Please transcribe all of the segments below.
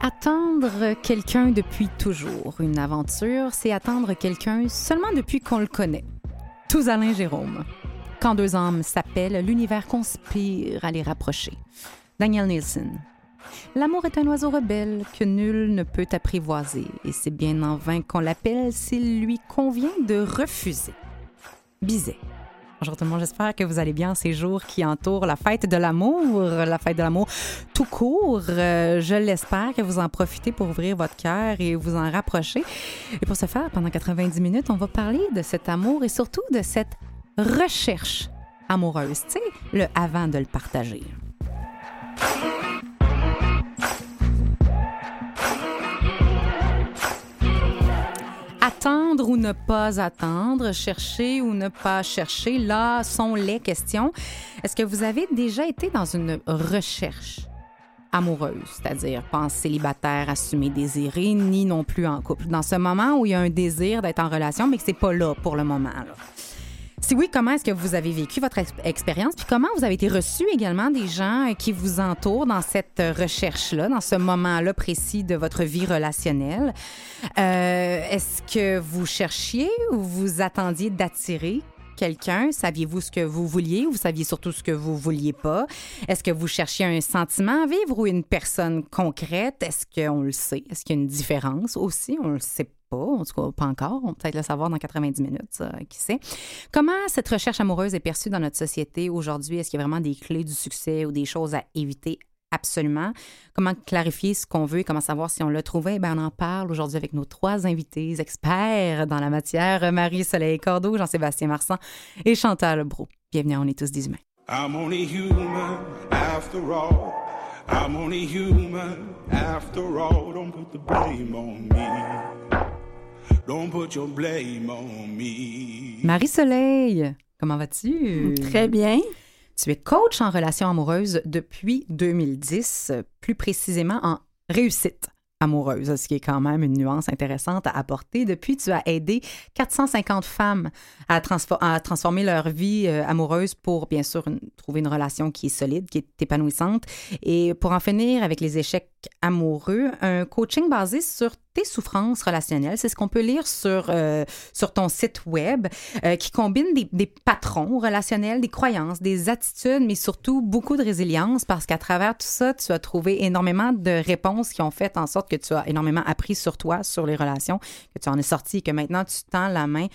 Attendre quelqu'un depuis toujours. Une aventure, c'est attendre quelqu'un seulement depuis qu'on le connaît. Tous Alain Jérôme. Quand deux âmes s'appellent, l'univers conspire à les rapprocher. Daniel Nielsen. L'amour est un oiseau rebelle que nul ne peut apprivoiser, et c'est bien en vain qu'on l'appelle s'il lui convient de refuser. Bizet. Bonjour tout le monde, j'espère que vous allez bien ces jours qui entourent la fête de l'amour, la fête de l'amour tout court. Euh, je l'espère que vous en profitez pour ouvrir votre cœur et vous en rapprocher. Et pour ce faire, pendant 90 minutes, on va parler de cet amour et surtout de cette recherche amoureuse, tu sais, le avant de le partager. Attendre ou ne pas attendre, chercher ou ne pas chercher, là sont les questions. Est-ce que vous avez déjà été dans une recherche amoureuse, c'est-à-dire pas en célibataire, assumé, désiré, ni non plus en couple? Dans ce moment où il y a un désir d'être en relation, mais que c'est pas là pour le moment. Si oui, comment est-ce que vous avez vécu votre ex- expérience? Puis comment vous avez été reçu également des gens euh, qui vous entourent dans cette euh, recherche-là, dans ce moment-là précis de votre vie relationnelle? Euh, est-ce que vous cherchiez ou vous attendiez d'attirer quelqu'un? Saviez-vous ce que vous vouliez ou vous saviez surtout ce que vous vouliez pas? Est-ce que vous cherchiez un sentiment à vivre ou une personne concrète? Est-ce qu'on le sait? Est-ce qu'il y a une différence aussi? On le sait pas, en tout cas pas encore. On va peut-être le savoir dans 90 minutes, qui sait. Comment cette recherche amoureuse est perçue dans notre société aujourd'hui? Est-ce qu'il y a vraiment des clés du succès ou des choses à éviter? Absolument. Comment clarifier ce qu'on veut et comment savoir si on l'a trouvé? Eh bien, on en parle aujourd'hui avec nos trois invités experts dans la matière, Marie-Soleil Cordeau, Jean-Sébastien Marsan et Chantal Brou. Bienvenue On est tous des humains. I'm only human after all. I'm only human after all. Don't put the blame on me. Don't put your blame on me. Marie-Soleil, comment vas-tu? Très bien. Tu es coach en relations amoureuses depuis 2010, euh, plus précisément en réussite amoureuse, ce qui est quand même une nuance intéressante à apporter. Depuis, tu as aidé 450 femmes à, transfo- à transformer leur vie euh, amoureuse pour, bien sûr, une- trouver une relation qui est solide, qui est épanouissante. Et pour en finir avec les échecs amoureux, un coaching basé sur tes souffrances relationnelles. C'est ce qu'on peut lire sur, euh, sur ton site web, euh, qui combine des, des patrons relationnels, des croyances, des attitudes, mais surtout beaucoup de résilience parce qu'à travers tout ça, tu as trouvé énormément de réponses qui ont fait en sorte que tu as énormément appris sur toi, sur les relations, que tu en es sorti et que maintenant tu tends la main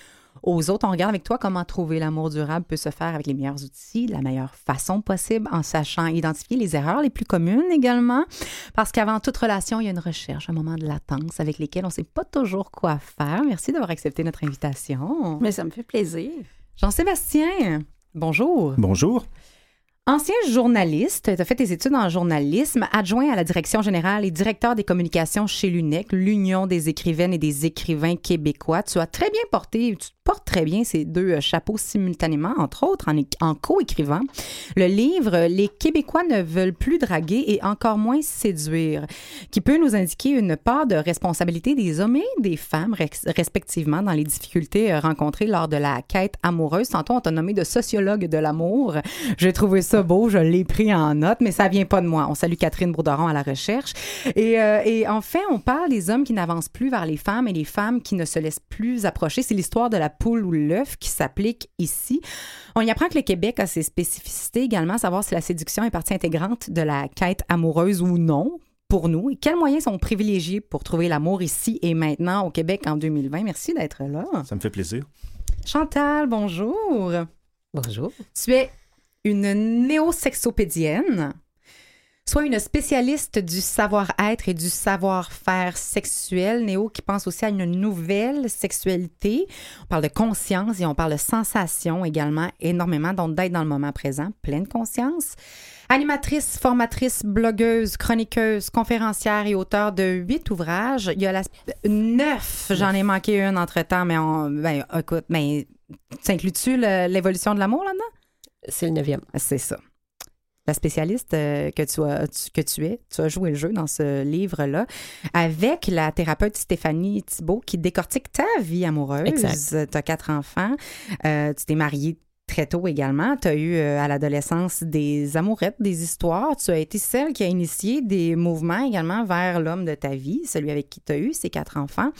aux autres. On regarde avec toi comment trouver l'amour durable peut se faire avec les meilleurs outils, la meilleure façon possible, en sachant identifier les erreurs les plus communes également. Parce qu'avant toute relation, il y a une recherche, un moment de latence avec lesquels on ne sait pas toujours quoi faire. Merci d'avoir accepté notre invitation. Mais ça me fait plaisir. Jean-Sébastien, bonjour. Bonjour. Ancien journaliste, tu as fait tes études en journalisme, adjoint à la direction générale et directeur des communications chez l'UNEC, l'Union des écrivaines et des écrivains québécois. Tu as très bien porté, tu portes très bien ces deux euh, chapeaux simultanément, entre autres en, co-écrivant le livre Les Québécois ne veulent plus draguer et encore moins séduire, qui peut nous indiquer une part de responsabilité des hommes et des femmes respectivement dans les difficultés euh, rencontrées lors de la quête amoureuse. Tantôt, on t'a nommé de sociologue de l'amour. Ça beau, je l'ai pris en note, mais ça vient pas de moi. On salue Catherine Bourderon à la recherche. Et, euh, et en fait, on parle des hommes qui n'avancent plus vers les femmes et les femmes qui ne se laissent plus approcher. C'est l'histoire de la poule ou l'œuf qui s'applique ici. On y apprend que le Québec a ses spécificités également, savoir si la séduction est partie intégrante de la quête amoureuse ou non pour nous et quels moyens sont privilégiés pour trouver l'amour ici et maintenant au Québec en 2020. Merci d'être là. Ça me fait plaisir. Chantal, bonjour. Bonjour. Tu es une néosexopédienne. Soit une spécialiste du savoir-être et du savoir-faire sexuel, Néo, qui pense aussi à une nouvelle sexualité. On parle de conscience et on parle de sensation également énormément, donc d'être dans le moment présent, pleine conscience. Animatrice, formatrice, blogueuse, chroniqueuse, conférencière et auteur de huit ouvrages. Il y a la neuf, j'en ai manqué une entre-temps, mais on, ben, écoute, mais t'inclus-tu l'évolution de l'amour là-dedans? C'est le neuvième. C'est ça. La spécialiste euh, que tu, as, que tu es, tu as joué le jeu dans ce livre-là, avec la thérapeute Stéphanie Thibault qui décortique ta vie amoureuse. Exact. Tu as quatre enfants, euh, tu t'es mariée très tôt également. Tu as eu euh, à l'adolescence des amourettes, des histoires. Tu as été celle qui a initié des mouvements également vers l'homme de ta vie, celui avec qui tu as eu ces quatre enfants.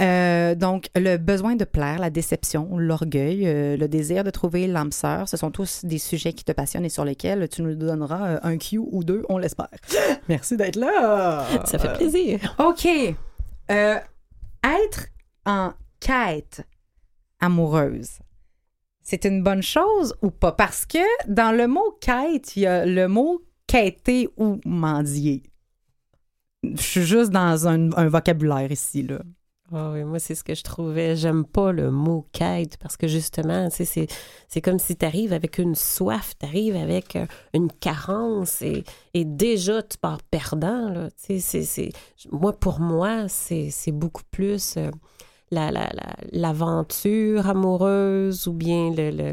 Euh, donc, le besoin de plaire, la déception, l'orgueil, euh, le désir de trouver l'âme sœur, ce sont tous des sujets qui te passionnent et sur lesquels tu nous donneras un Q ou deux, on l'espère. Merci d'être là. Ça fait plaisir. OK. être en quête amoureuse c'est une bonne chose ou pas? Parce que dans le mot quête, il y a le mot quêter ou mendier. Je suis juste dans un, vocabulaire ici, là. Oh oui, moi, c'est ce que je trouvais. J'aime pas le mot quête parce que justement, c'est comme si tu arrives avec une soif, tu arrives avec euh, une carence et, déjà tu pars perdant. Là. c'est moi, pour moi, c'est beaucoup plus. Euh, l'aventure la, amoureuse ou bien le, le,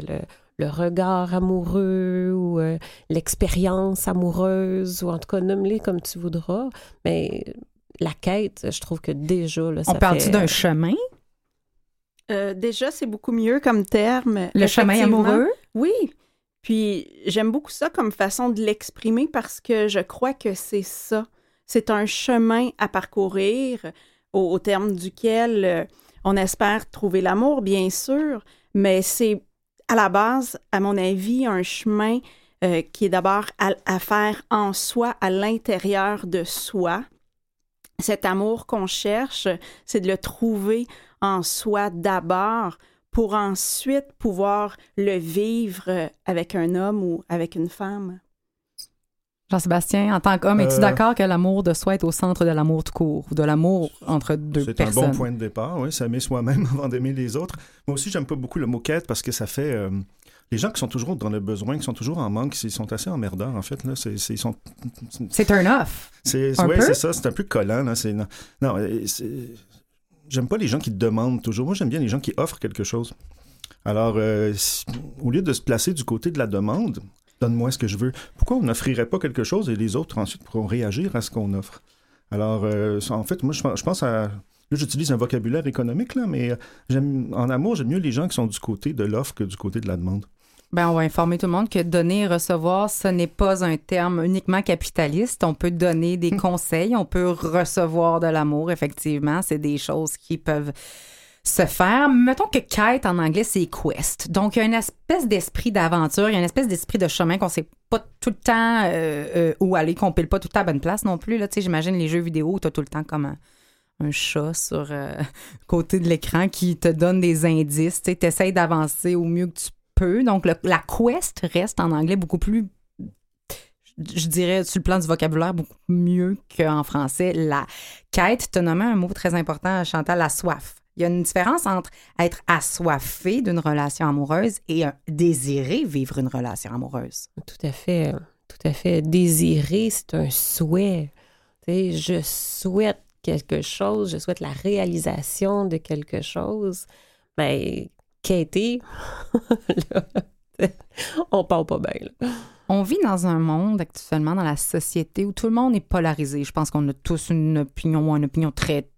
le, regard amoureux ou euh, l'expérience amoureuse ou en tout cas nomme-les comme tu voudras. Mais la quête, je trouve que déjà... Là, On parle-tu d'un chemin? Euh, déjà, c'est beaucoup mieux comme terme. Le chemin amoureux? Oui. Puis j'aime beaucoup ça comme façon de l'exprimer parce que je crois que c'est ça. C'est un chemin à parcourir au, terme duquel euh, on espère trouver l'amour, bien sûr, mais c'est à la base, à mon avis, un chemin euh, qui est d'abord à, faire en soi, à l'intérieur de soi. Cet amour qu'on cherche, c'est de le trouver en soi d'abord pour ensuite pouvoir le vivre avec un homme ou avec une femme. Jean-Sébastien, en tant qu'homme, es-tu euh, d'accord que l'amour de soi est au centre de l'amour de court, ou de l'amour entre deux personnes? C'est un bon point de départ, oui, s'aimer soi-même avant d'aimer les autres. Moi aussi, j'aime pas beaucoup le mot quête parce que ça fait... Euh, les gens qui sont toujours dans le besoin, qui sont toujours en manque, ils sont assez emmerdants, en fait. Là. C'est, ils sont... c'est un off. C'est, oui, c'est ça, c'est un peu collant. Là. C'est, non, non j'aime pas les gens qui demandent toujours. Moi, j'aime bien les gens qui offrent quelque chose. Alors, euh, au lieu de se placer du côté de la demande, donne-moi ce que je veux. Pourquoi on n'offrirait pas quelque chose et les autres ensuite pourront réagir à ce qu'on offre? Alors, euh, en fait, moi, je, pense à. Là, j'utilise un vocabulaire économique, là, mais euh, j'aime, en amour, j'aime mieux les gens qui sont du côté de l'offre que du côté de la demande. Ben, on va informer tout le monde que donner et recevoir, ce n'est pas un terme uniquement capitaliste. On peut donner des conseils, on peut recevoir de l'amour, effectivement. C'est des choses qui peuvent se faire. Mettons que quête en anglais, c'est quest. Donc, il y a une espèce d'esprit d'aventure, il y a une espèce d'esprit de chemin qu'on sait pas tout le temps euh, euh, où aller, qu'on pile pas tout le temps à bonne place non plus. Là, j'imagine les jeux vidéo où tu as tout le temps comme un, chat sur euh, côté de l'écran qui te donne des indices. Tu essaies d'avancer au mieux que tu peux. Donc, la quest reste en anglais beaucoup plus je dirais, sur le plan du vocabulaire, beaucoup mieux qu'en français. La quête, tu nommé un mot très important, Chantal, la soif. Il y a une différence entre être assoiffé d'une relation amoureuse et désirer vivre une relation amoureuse. Tout à fait. Tout à fait. Désirer, c'est un souhait. je souhaite quelque chose, je souhaite la réalisation de quelque chose. Mais Katie, on parle pas bien. Là. On vit dans un monde actuellement, dans la société, où tout le monde est polarisé. Je pense qu'on a tous une opinion, une opinion très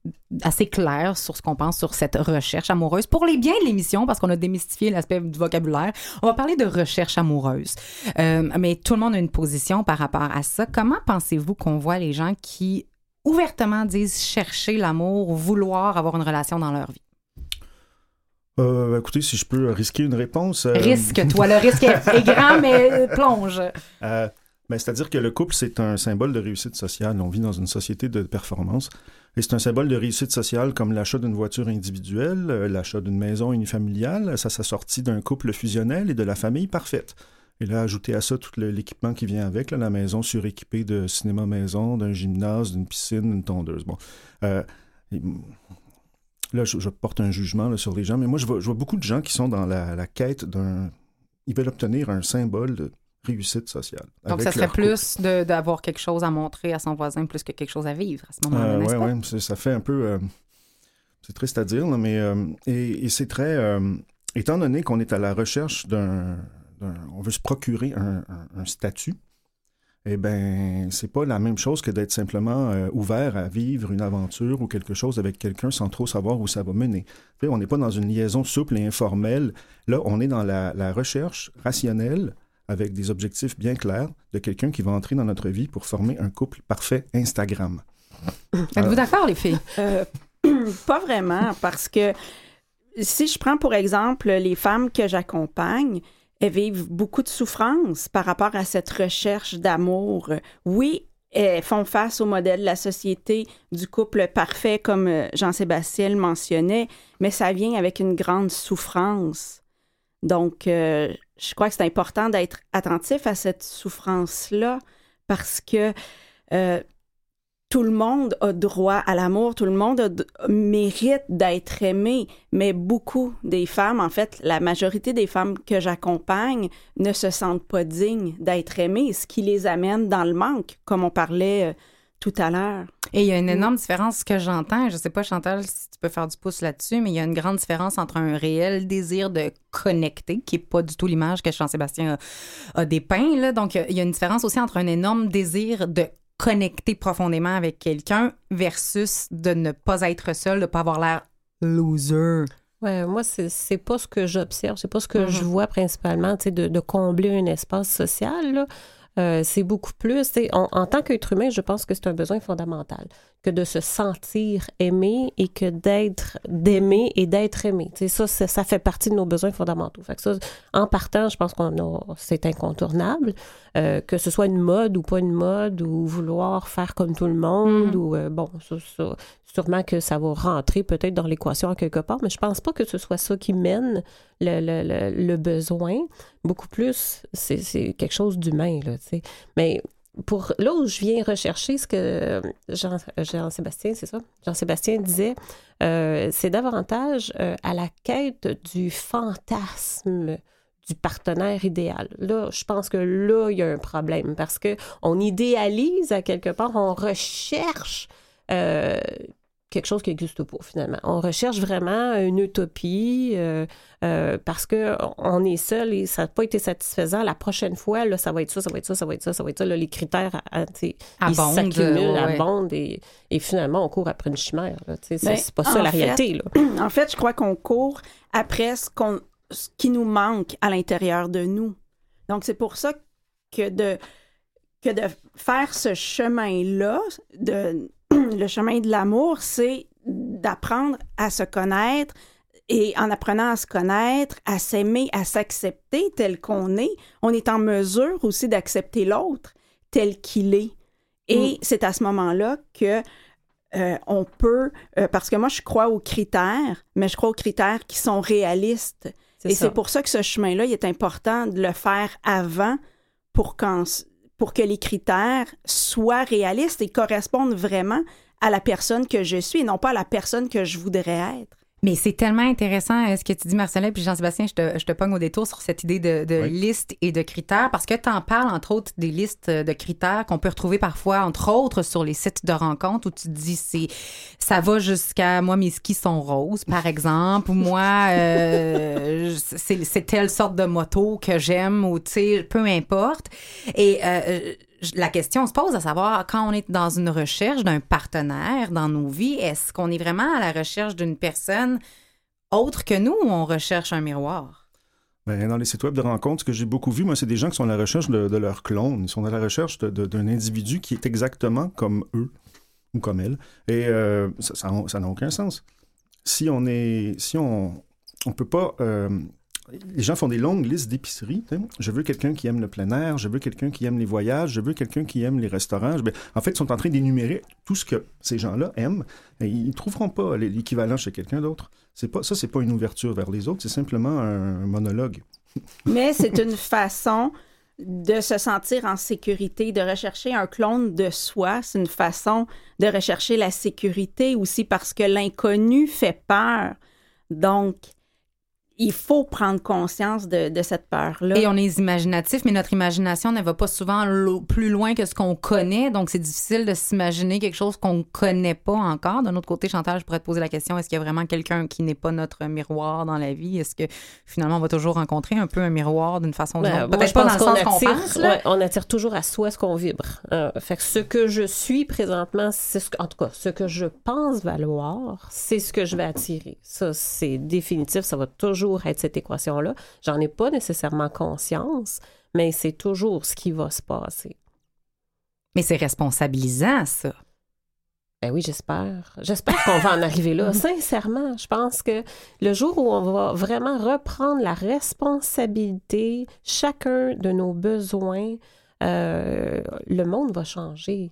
assez claire sur ce qu'on pense sur cette recherche amoureuse. Pour les biens de l'émission, parce qu'on a démystifié l'aspect du vocabulaire, on va parler de recherche amoureuse. Euh, mais tout le monde a une position par rapport à ça. Comment pensez-vous qu'on voit les gens qui ouvertement disent chercher l'amour, vouloir avoir une relation dans leur vie? Euh, écoutez, si je peux risquer une réponse. Euh, Risque-toi. Le risque est, grand, mais plonge. Euh, ben, C'est-à-dire que le couple, c'est un symbole de réussite sociale. On vit dans une société de performance. Et c'est un symbole de réussite sociale comme l'achat d'une voiture individuelle, l'achat d'une maison unifamiliale. Ça s'assortit d'un couple fusionnel et de la famille parfaite. Et là, ajouter à ça tout l'équipement qui vient avec, là, la maison suréquipée de cinéma maison, d'un gymnase, d'une piscine, d'une tondeuse. Bon. Euh, et, là, je, je porte un jugement là, sur les gens, mais moi, je vois, je vois beaucoup de gens qui sont dans la, la quête d'un. Ils veulent obtenir un symbole de réussite sociale. Donc, ça serait plus d'avoir quelque chose à montrer à son voisin plus que quelque chose à vivre à ce moment-là, Euh, ouais, c'est- ça fait un peu. euh, c'est triste à dire, là, mais. euh, et et c'est très. euh, étant donné qu'on est à la recherche d'un. d'un- on veut se procurer un, un- un statut, eh bien, c'est pas la même chose que d'être simplement euh, ouvert à vivre une aventure ou quelque chose avec quelqu'un sans trop savoir où ça va mener. On n'est pas dans une liaison souple et informelle. Là, on est dans la, la recherche rationnelle avec des objectifs bien clairs de quelqu'un qui va entrer dans notre vie pour former un couple parfait Instagram. Êtes-vous d'accord, les filles? Euh, pas vraiment, parce que si je prends pour exemple les femmes que j'accompagne, elles vivent beaucoup de souffrance par rapport à cette recherche d'amour. Oui, elles font face au modèle de la société du couple parfait, comme euh, Jean-Sébastien le mentionnait, mais ça vient avec une grande souffrance. Donc, euh, je crois que c'est important d'être attentif à cette souffrance-là parce que euh, tout le monde a droit à l'amour, tout le monde a mérite d'être aimé, mais beaucoup des femmes, en fait, la majorité des femmes que j'accompagne ne se sentent pas dignes d'être aimées, ce qui les amène dans le manque, comme on parlait euh, tout à l'heure. Et il y a une énorme différence que j'entends. Je sais pas, Chantal, si tu peux faire du pouce là-dessus, mais il y a une grande différence entre un réel désir de connecter, qui est pas du tout l'image que Jean-Sébastien a, a dépeint. Là. Donc, il y a une différence aussi entre un énorme désir de connecter profondément avec quelqu'un versus de ne pas être seul, de pas avoir l'air loser. Ouais, moi, c'est c'est pas ce que j'observe, c'est pas ce que Mhm. je vois principalement, tu sais, de, de combler un espace social, là. Euh, c'est beaucoup plus, sais, en, tant qu'être humain, je pense que c'est un besoin fondamental, que de se sentir aimé et que d'être, d'aimer et d'être aimé. Tu sais, ça, ça, fait partie de nos besoins fondamentaux. Fait que ça, en partant, je pense qu'on c'est incontournable, euh, que ce soit une mode ou pas une mode, ou vouloir faire comme tout le monde, Mhm. ou, euh, bon, ça, ça, sûrement que ça va rentrer peut-être dans l'équation quelque part, mais je pense pas que ce soit ça qui mène le, le, le, le besoin. Beaucoup plus, c'est c'est quelque chose d'humain, là, tu sais. Mais pour là où je viens rechercher ce que Jean- Jean-Sébastien, c'est ça? Jean-Sébastien disait, euh, c'est davantage euh, à la quête du fantasme du partenaire idéal. Là, je pense que là, il y a un problème parce que on idéalise à quelque part, on recherche euh, quelque chose qui n'existe pas finalement. On recherche vraiment une utopie euh, euh, parce que on est seul et ça n'a pas été satisfaisant. La prochaine fois, là, ça va être ça, ça va être ça, ça va être ça, ça va être ça. Là, les critères, à- ils Abondent, s'accumulent, ouais, abondent et, et finalement, on court après une chimère. C'est Ben, c'est pas ça la fait, réalité. Là. En fait, je crois qu'on court après ce, qu'on, ce qui nous manque à l'intérieur de nous. Donc, c'est pour ça que de, que de faire ce chemin-là, de, le chemin de l'amour, c'est d'apprendre à se connaître et en apprenant à se connaître, à s'aimer, à s'accepter tel qu'on est, on est en mesure aussi d'accepter l'autre tel qu'il est. Et c'est à ce moment-là que euh, on peut, euh, parce que moi je crois aux critères, mais je crois aux critères qui sont réalistes. Et c'est pour ça que ce chemin-là, il est important de le faire avant pour, qu'en- pour que les critères soient réalistes et correspondent vraiment à la personne que je suis et non pas à la personne que je voudrais être. Mais c'est tellement intéressant euh, ce que tu dis, Marcelin, puis Jean-Sébastien, je te, je te pogne au détour sur cette idée de, de Oui. liste et de critères, parce que tu en parles, entre autres, des listes de critères qu'on peut retrouver parfois, entre autres, sur les sites de rencontres où tu te dis, c'est, ça va jusqu'à moi, mes skis sont roses, par exemple, ou moi, euh, c'est, c'est telle sorte de moto que j'aime, ou tu sais, peu importe. Et euh, la question se pose à savoir, quand on est dans une recherche d'un partenaire dans nos vies, est-ce qu'on est vraiment à la recherche d'une personne autre que nous ou on recherche un miroir? Ben, dans les sites web de rencontres, ce que j'ai beaucoup vu, moi, c'est des gens qui sont à la recherche de, leur clone. Ils sont à la recherche d'un individu qui est exactement comme eux ou comme elle. Et euh, ça ça n'a ça n'a aucun sens. Si on est, si on, on peut pas. euh, les gens font des longues listes d'épiceries. Je veux quelqu'un qui aime le plein air, je veux quelqu'un qui aime les voyages, je veux quelqu'un qui aime les restaurants. En fait, ils sont en train d'énumérer tout ce que ces gens-là aiment. Et ils ne trouveront pas l'équivalent chez quelqu'un d'autre. C'est pas, ça, pas une ouverture vers les autres, c'est simplement un monologue. Mais c'est une façon de se sentir en sécurité, de rechercher un clone de soi, c'est une façon de rechercher la sécurité aussi parce que l'inconnu fait peur. Donc, il faut prendre conscience de, de cette peur-là. Et on est imaginatif, mais notre imagination ne va pas souvent lo- plus loin que ce qu'on connaît. Donc, c'est difficile de s'imaginer quelque chose qu'on ne connaît pas encore. D'un autre côté, Chantal, je pourrais te poser la question est-ce qu'il y a vraiment quelqu'un qui n'est pas notre miroir dans la vie? Est-ce que finalement, on va toujours rencontrer un peu un miroir d'une façon ou d'une autre Peut-être pas dans le sens qu'on attire- pense. là. ouais, on attire toujours à soi ce qu'on vibre. Euh, fait que ce que je suis présentement, c'est ce que, en tout cas, ce que je pense valoir, c'est ce que je vais attirer. Ça, c'est définitif. Ça va toujours être cette équation-là. J'en ai pas nécessairement conscience, mais c'est toujours ce qui va se passer. Mais c'est responsabilisant, ça. Ben oui, j'espère. J'espère qu'on va en arriver là. Sincèrement, je pense que le jour où on va vraiment reprendre la responsabilité, chacun de nos besoins, euh, le monde va changer.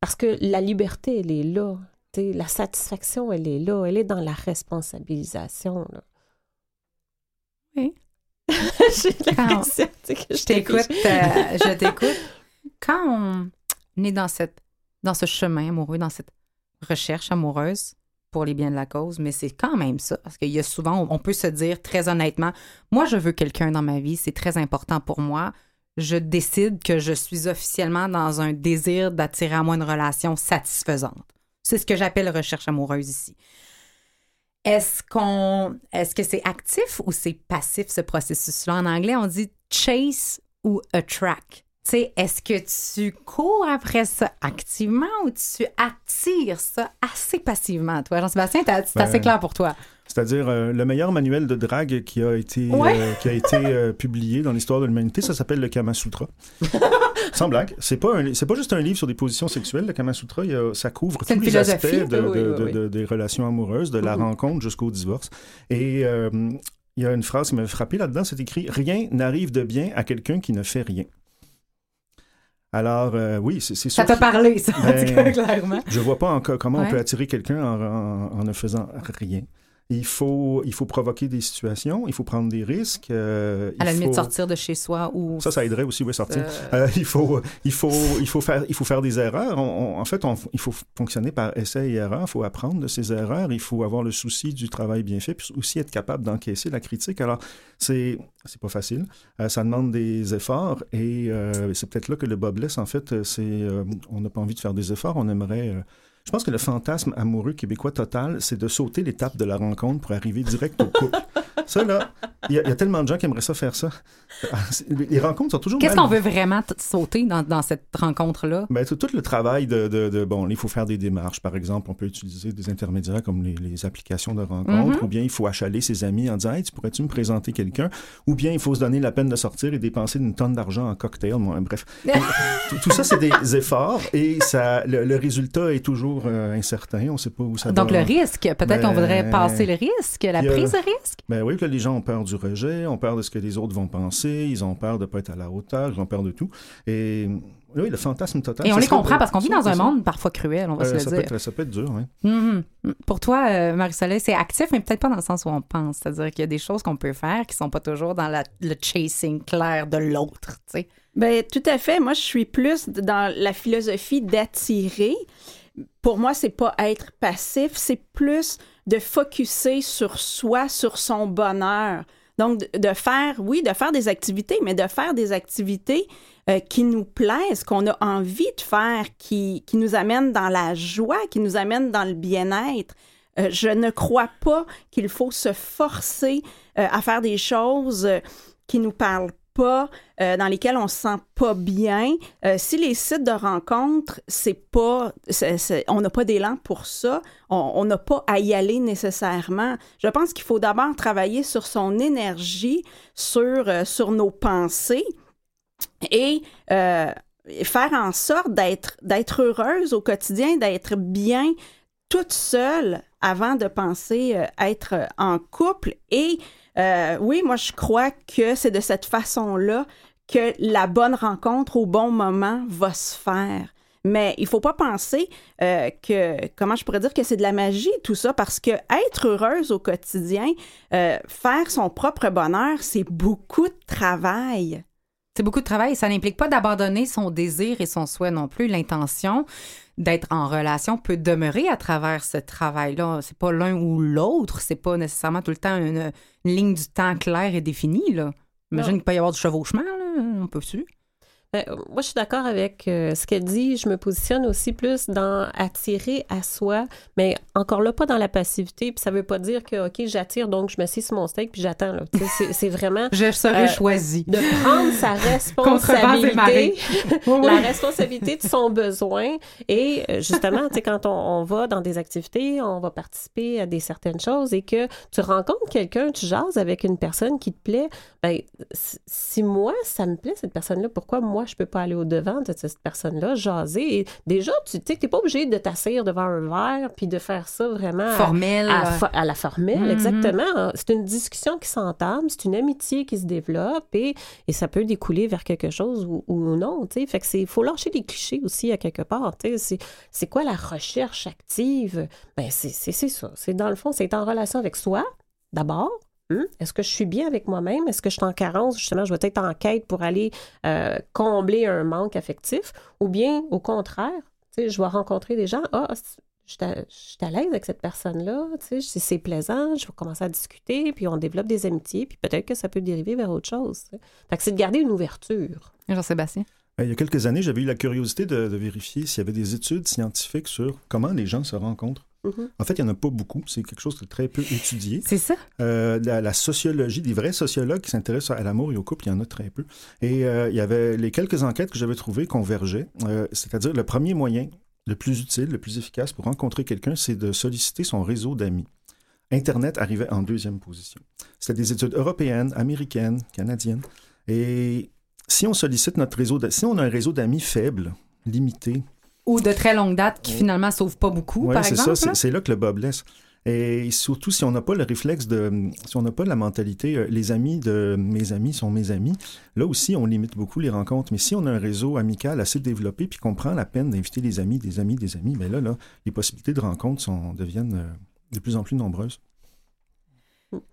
Parce que la liberté, elle est là. T'sais, la satisfaction, elle est là. Elle est dans la responsabilisation. Là. Oui. J'ai l'impression que Je t'écoute, euh, je t'écoute. Quand on est dans, cette, dans ce chemin amoureux, dans cette recherche amoureuse pour les biens de la cause, mais c'est quand même ça, parce qu'il y a souvent, on peut se dire très honnêtement, moi, je veux quelqu'un dans ma vie, c'est très important pour moi. Je décide que je suis officiellement dans un désir d'attirer à moi une relation satisfaisante. C'est ce que j'appelle recherche amoureuse ici. Est-ce qu'on est-ce que c'est actif ou c'est passif ce processus-là? En anglais, on dit chase ou attract. Tu sais, est-ce que tu cours après ça activement ou tu attires ça assez passivement, toi? Jean-Sébastien, c'est Ben, assez clair pour toi. C'est-à-dire euh, le meilleur manuel de drague qui a été, Ouais. euh, qui a été euh, publié dans l'histoire de l'humanité, ça s'appelle le Kama Sutra. Sans blague, c'est pas un, c'est pas juste un livre sur des positions sexuelles. Le Kama Sutra, il y a- ça couvre tous les aspects philosophie. de, Oui, de- oui, oui. de- de- des relations amoureuses, de la Mhm. rencontre jusqu'au divorce. Et il y a une phrase qui m'a frappé là-dedans, c'est écrit rien n'arrive de bien à quelqu'un qui ne fait rien. Alors euh, oui, c'est c'est Ça sûr. t'a parlé, ça, en Ben, tout cas, clairement. Je vois pas encore comment Ouais. on peut attirer quelqu'un en, en- en ne faisant rien. Il faut, il faut provoquer des situations, il faut prendre des risques. euh, À la limite, faut- sortir de chez soi ou. Ça, ça aiderait aussi, oui, sortir. Euh, Euh, il, faut, il, faut, il, faut faire, il faut faire des erreurs. On- on- en fait, on- il faut fonctionner par essai et erreur. Il faut apprendre de ses erreurs. Il faut avoir le souci du travail bien fait, puis aussi être capable d'encaisser la critique. Alors, c'est c'est pas facile. Ça demande des efforts et c'est peut-être là que le bas blesse. En fait, c'est on n'a pas envie de faire des efforts. On aimerait. Je pense que le fantasme amoureux québécois total, c'est de sauter l'étape de la rencontre pour arriver direct au couple. ça, là, il y, a- il y a tellement de gens qui aimeraient ça faire ça. Les rencontres sont toujours Qu'est-ce qu'on veut vraiment sauter dans, dans cette rencontre-là? ben, tout, tout le travail de, de, de- Bon, il faut faire des démarches. Par exemple, on peut utiliser des intermédiaires comme les, les applications de rencontre, Mhm. ou bien il faut achaler ses amis en disant Hey, tu pourrais-tu me présenter quelqu'un? Ou bien il faut se donner la peine de sortir et dépenser une tonne d'argent en cocktail. Bref. tout, tout ça, c'est des efforts et ça, le, le résultat est toujours euh, incertain. On ne sait pas où ça Donc, va. le risque, peut-être qu'on voudrait passer le risque, la a- prise de risque? Ben oui, que les gens ont peur du rejet, ont peur de ce que les autres vont penser, ils ont peur de ne pas être à la hauteur, ils ont peur de tout. Et oui, le fantasme total. Et on les comprend parce qu'on vit dans un ça. monde parfois cruel, on va Euh, se le ça, dire. peut être, ça peut être dur, oui. Mhm. Pour toi, euh, Marie-Soleil, c'est actif, mais peut-être pas dans le sens où on pense. C'est-à-dire qu'il y a des choses qu'on peut faire qui sont pas toujours dans la- le chasing clair de l'autre, tu sais. Ben, tout à fait. Moi, je suis plus dans la philosophie d'attirer. Pour moi, c'est pas être passif, c'est plus de focuser sur soi, sur son bonheur. Donc, de, faire, oui, de faire des activités, mais de faire des activités euh, qui nous plaisent, qu'on a envie de faire, qui, qui nous amènent dans la joie, qui nous amènent dans le bien-être. Euh, je ne crois pas qu'il faut se forcer euh, à faire des choses qui nous parlent euh, dans lesquelles on se sent pas bien. Euh, si les sites de rencontres, c'est pas, on n'a pas d'élan pour ça, on n'a pas à y aller nécessairement. Je pense qu'il faut d'abord travailler sur son énergie, sur, euh, sur nos pensées et faire en sorte d'être d'être heureuse au quotidien, d'être bien toute seule avant de penser être en couple. Et euh, oui, moi, je crois que c'est de cette façon-là que la bonne rencontre au bon moment va se faire. Mais il faut pas penser euh, que, comment je pourrais dire, que c'est de la magie, tout ça, parce que être heureuse au quotidien, euh, faire son propre bonheur, c'est beaucoup de travail. C'est beaucoup de travail. Ça n'implique pas d'abandonner son désir et son souhait non plus. L'intention d'être en relation peut demeurer à travers ce travail-là. C'est pas l'un ou l'autre. C'est pas nécessairement tout le temps une, une ligne du temps claire et définie. Là. Imagine qu'il peut y avoir du chevauchement. Là. On peut su. Ben, moi, je suis d'accord avec euh, ce qu'elle dit. Je me positionne aussi plus dans attirer à soi, mais encore là, pas dans la passivité. Puis ça veut pas dire que, OK, j'attire, donc je me suis sur mon steak puis j'attends. C'est vraiment Je serai Euh, choisie. de prendre sa responsabilité, la responsabilité de son besoin. Et euh, justement, tu sais, quand on, on va dans des activités, on va participer à des certaines choses et que tu rencontres quelqu'un, tu jases avec une personne qui te plaît, ben, si moi, ça me plaît, cette personne-là, pourquoi moi, je peux pas aller au-devant de cette personne-là, jaser? Et déjà, tu sais, t'es pas obligé de t'asseoir devant un verre puis de faire ça vraiment à- Formelle. à, la formelle, Mhm. exactement. C'est une discussion qui s'entame, c'est une amitié qui se développe et, et ça peut découler vers quelque chose ou, ou non, tu sais. Fait que c'est, faut lâcher les clichés aussi à quelque part, tu sais. C'est, quoi la recherche active? Ben, c'est ça. C'est dans le fond, c'est en relation avec soi, d'abord. Hum? Est-ce que je suis bien avec moi-même? Est-ce que je suis en carence? Justement, je vais être en quête pour aller euh, combler un manque affectif? Ou bien, au contraire, tu sais, je vais rencontrer des gens, ah, je suis à, je suis à l'aise avec cette personne-là, tu sais, c'est- plaisant, je vais commencer à discuter, puis on développe des amitiés, puis peut-être que ça peut dériver vers autre chose. Fait que c'est de garder une ouverture. Jean-Sébastien. Euh, Il y a quelques années, j'avais eu la curiosité de, de vérifier s'il y avait des études scientifiques sur comment les gens se rencontrent. Mhm. En fait, il n'y en a pas beaucoup. C'est quelque chose de très peu étudié. C'est ça? Euh, la, la sociologie, des vrais sociologues qui s'intéressent à l'amour et au couple, il y en a très peu. Et euh, il y avait les quelques enquêtes que j'avais trouvées convergeaient. Euh, C'est-à-dire, le premier moyen, le plus utile, le plus efficace pour rencontrer quelqu'un, c'est de solliciter son réseau d'amis. Internet arrivait en deuxième position. C'était des études européennes, américaines, canadiennes. Et si on sollicite notre réseau, si on a un réseau d'amis faible, limité, Ou de très longue date qui finalement sauvent pas beaucoup, Ouais, par c'est exemple. ça, là? c'est- c'est là que le bas blesse. Et surtout, si on n'a pas le réflexe de. Si on n'a pas la mentalité, euh, les amis de mes amis sont mes amis, là aussi, on limite beaucoup les rencontres. Mais si on a un réseau amical assez développé, puis qu'on prend la peine d'inviter des amis, des amis, des amis, bien là, là, les possibilités de rencontres sont, deviennent euh, de plus en plus nombreuses.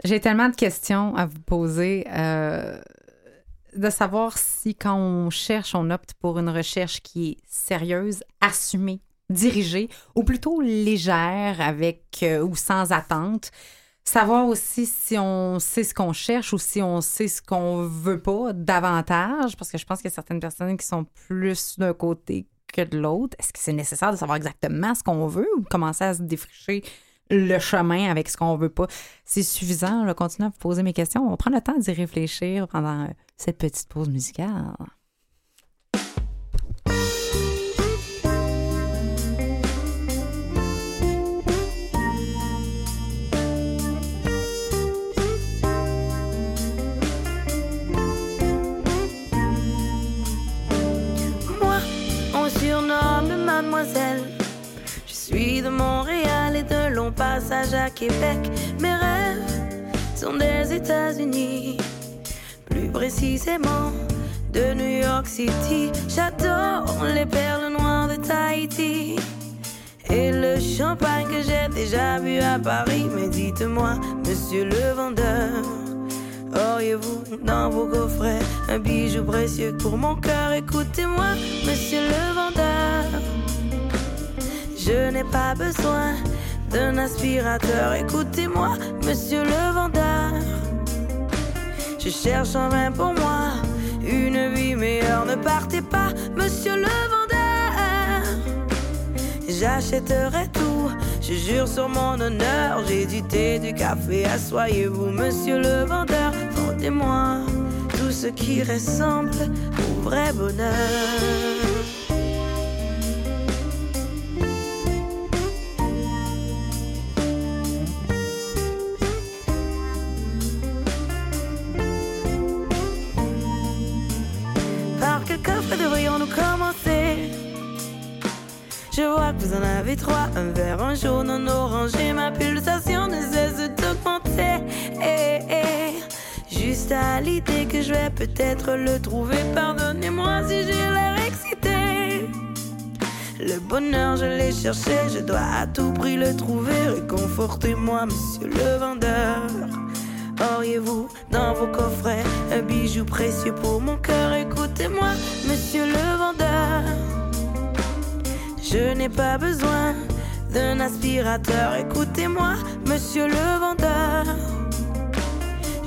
J'ai tellement de questions à vous poser. euh, de savoir si quand on cherche, on opte pour une recherche qui est sérieuse, assumée, dirigée, ou plutôt légère, avec euh, ou sans attente. Savoir aussi si on sait ce qu'on cherche ou si on sait ce qu'on veut pas davantage, parce que je pense qu'il y a certaines personnes qui sont plus d'un côté que de l'autre. Est-ce que c'est nécessaire de savoir exactement ce qu'on veut ou commencer à se défricher le chemin avec ce qu'on veut pas? C'est suffisant. Je vais continuer à vous poser mes questions. On va prendre le temps d'y réfléchir pendant euh, cette petite pause musicale. On me surnomme mademoiselle. Je suis de Montréal et de long passage à Québec. Mes rêves sont des États-Unis, précisément de New York City. J'adore les perles noires de Tahiti. Et le champagne que j'ai déjà bu à Paris. Mais dites-moi, monsieur le vendeur, auriez-vous dans vos coffrets un bijou précieux pour mon cœur? Écoutez-moi, monsieur le vendeur. Je n'ai pas besoin d'un aspirateur. Écoutez-moi, monsieur le vendeur. Je cherche en vain pour moi une vie meilleure. Ne partez pas, monsieur le vendeur. J'achèterai tout, je jure sur mon honneur. J'ai du thé, du café, assoyez-vous, monsieur le vendeur. Vendez-moi tout ce qui ressemble au vrai bonheur. Un verre, un jaune, un orange et ma pulsation ne cesse d'augmenter. Eh, eh. Juste à l'idée que je vais peut-être le trouver, pardonnez-moi si j'ai l'air excité. Le bonheur, je l'ai cherché, je dois à tout prix le trouver. Réconfortez-moi, monsieur le vendeur. Auriez-vous dans vos coffrets un bijou précieux pour mon cœur? Écoutez-moi, monsieur le vendeur. Je n'ai pas besoin d'un aspirateur. Écoutez-moi, monsieur le vendeur.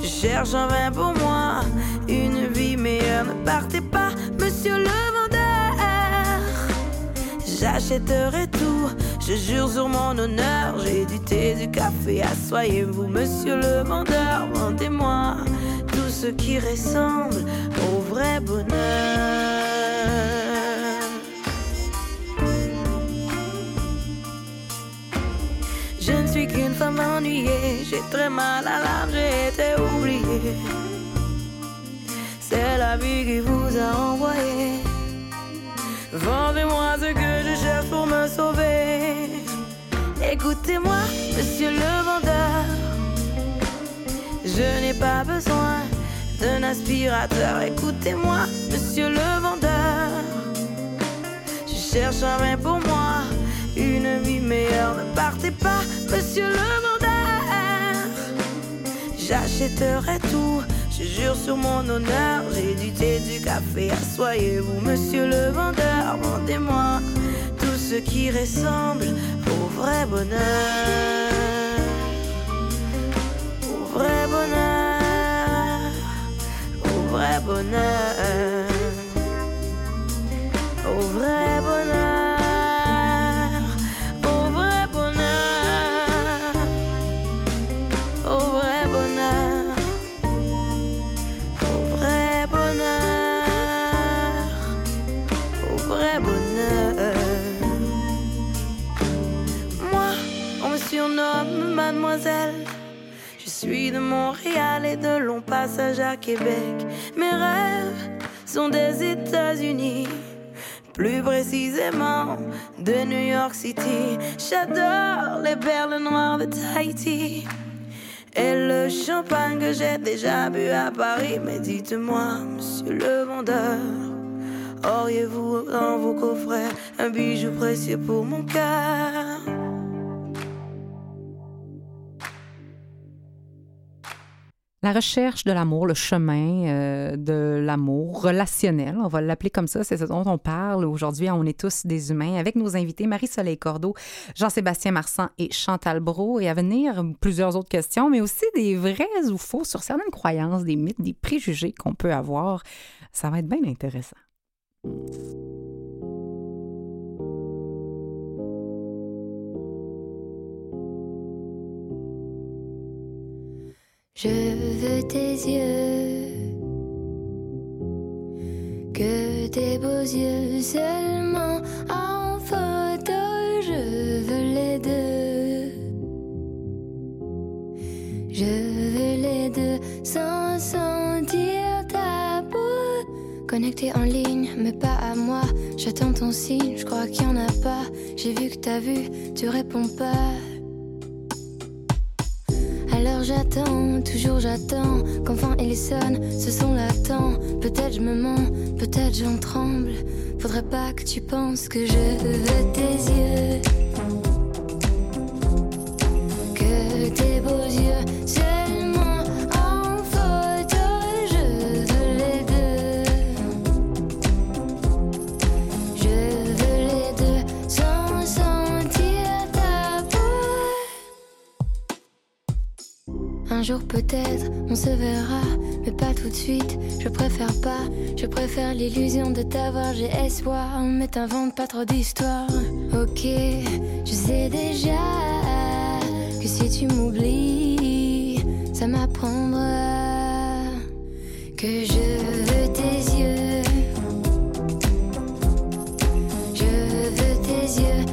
Je cherche un vin pour moi, une vie meilleure. Ne partez pas, monsieur le vendeur. J'achèterai tout, je jure sur mon honneur. J'ai du thé, du café, assoyez-vous, monsieur le vendeur. Vendez-moi tout ce qui ressemble au vrai bonheur. J'ai très mal à l'âme, j'ai été oubliée. C'est la vie qui vous a envoyé. Vendez-moi ce que je cherche pour me sauver. Écoutez-moi, monsieur le vendeur. Je n'ai pas besoin d'un aspirateur. Écoutez-moi, monsieur le vendeur. Je cherche un vin pour moi, une vie meilleure. Ne partez pas, monsieur le vendeur. J'achèterai tout, je jure sur mon honneur. J'ai du thé, du café, assoyez-vous, monsieur le vendeur. Vendez-moi tout ce qui ressemble au vrai bonheur. Au vrai bonheur. Montréal et de long passage à Québec. Mes rêves sont des États-Unis. Plus précisément de New York City. J'adore les perles noires de Tahiti. Et le champagne que j'ai déjà bu à Paris. Mais dites-moi, monsieur le vendeur, auriez-vous dans vos coffrets un bijou précieux pour mon cœur? La recherche de l'amour, le chemin euh, de l'amour relationnel, on va l'appeler comme ça, c'est ce dont on parle aujourd'hui. On est tous des humains avec nos invités Marie-Soleil Cordeau, Jean-Sébastien Marsan et Chantal Brault. Et à venir, plusieurs autres questions, mais aussi des vrais ou faux sur certaines croyances, des mythes, des préjugés qu'on peut avoir. Ça va être bien intéressant. Je veux tes yeux, que tes beaux yeux seulement en photo. Je veux les deux, je veux les deux sans sentir ta peau. Connecté en ligne, mais pas à moi. J'attends ton signe, je crois qu'il y en a pas. J'ai vu que t'as vu, tu réponds pas. Alors j'attends, toujours j'attends qu'enfin il sonne, ce son l'attend. Peut-être je me mens, peut-être j'en tremble. Faudrait pas que tu penses que je veux tes yeux. Que tes beaux yeux Un jour peut-être on se verra, mais pas tout de suite. Je préfère pas, je préfère l'illusion de t'avoir. J'ai espoir, mais t'inventes pas trop d'histoires. Ok, je sais déjà que si tu m'oublies, ça m'apprendra que je veux tes yeux. Je veux tes yeux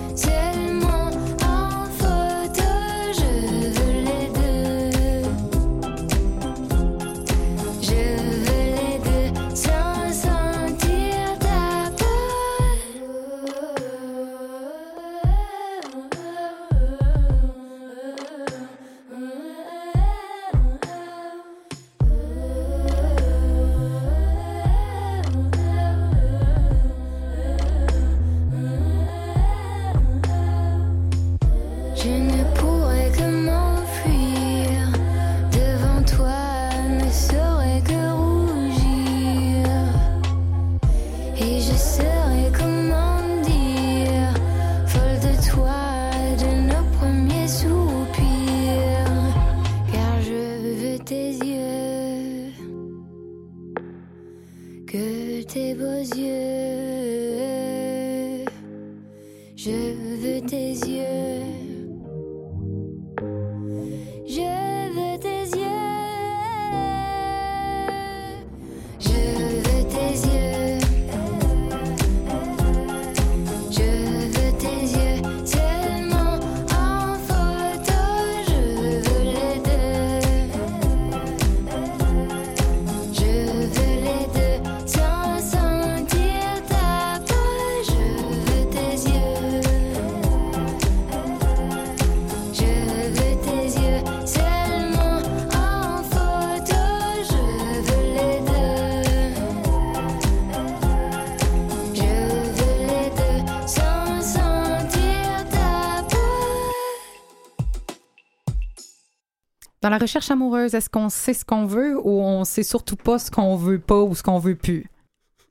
Dans la recherche amoureuse, est-ce qu'on sait ce qu'on veut ou on sait surtout pas ce qu'on veut pas ou ce qu'on veut plus?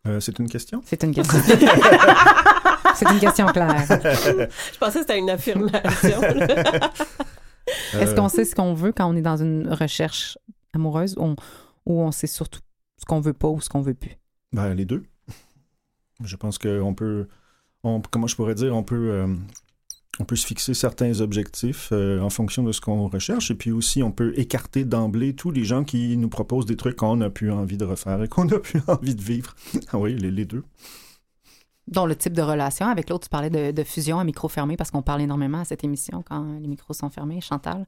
Euh, c'est une question? C'est une question. C'est une question claire. Je pensais que c'était une affirmation. Est-ce Euh, qu'on sait ce qu'on veut quand on est dans une recherche amoureuse ou on, ou on sait surtout ce qu'on veut pas ou ce qu'on veut plus? Ben, les deux. Je pense qu'on peut. On, comment je pourrais dire? On peut. euh, on peut se fixer certains objectifs euh, en fonction de ce qu'on recherche et puis aussi on peut écarter d'emblée tous les gens qui nous proposent des trucs qu'on n'a plus envie de refaire et qu'on n'a plus envie de vivre. Ah oui, les, deux. Dont le type de relation. Avec l'autre, tu parlais de, de fusion à micro fermé parce qu'on parle énormément à cette émission quand les micros sont fermés. Chantal?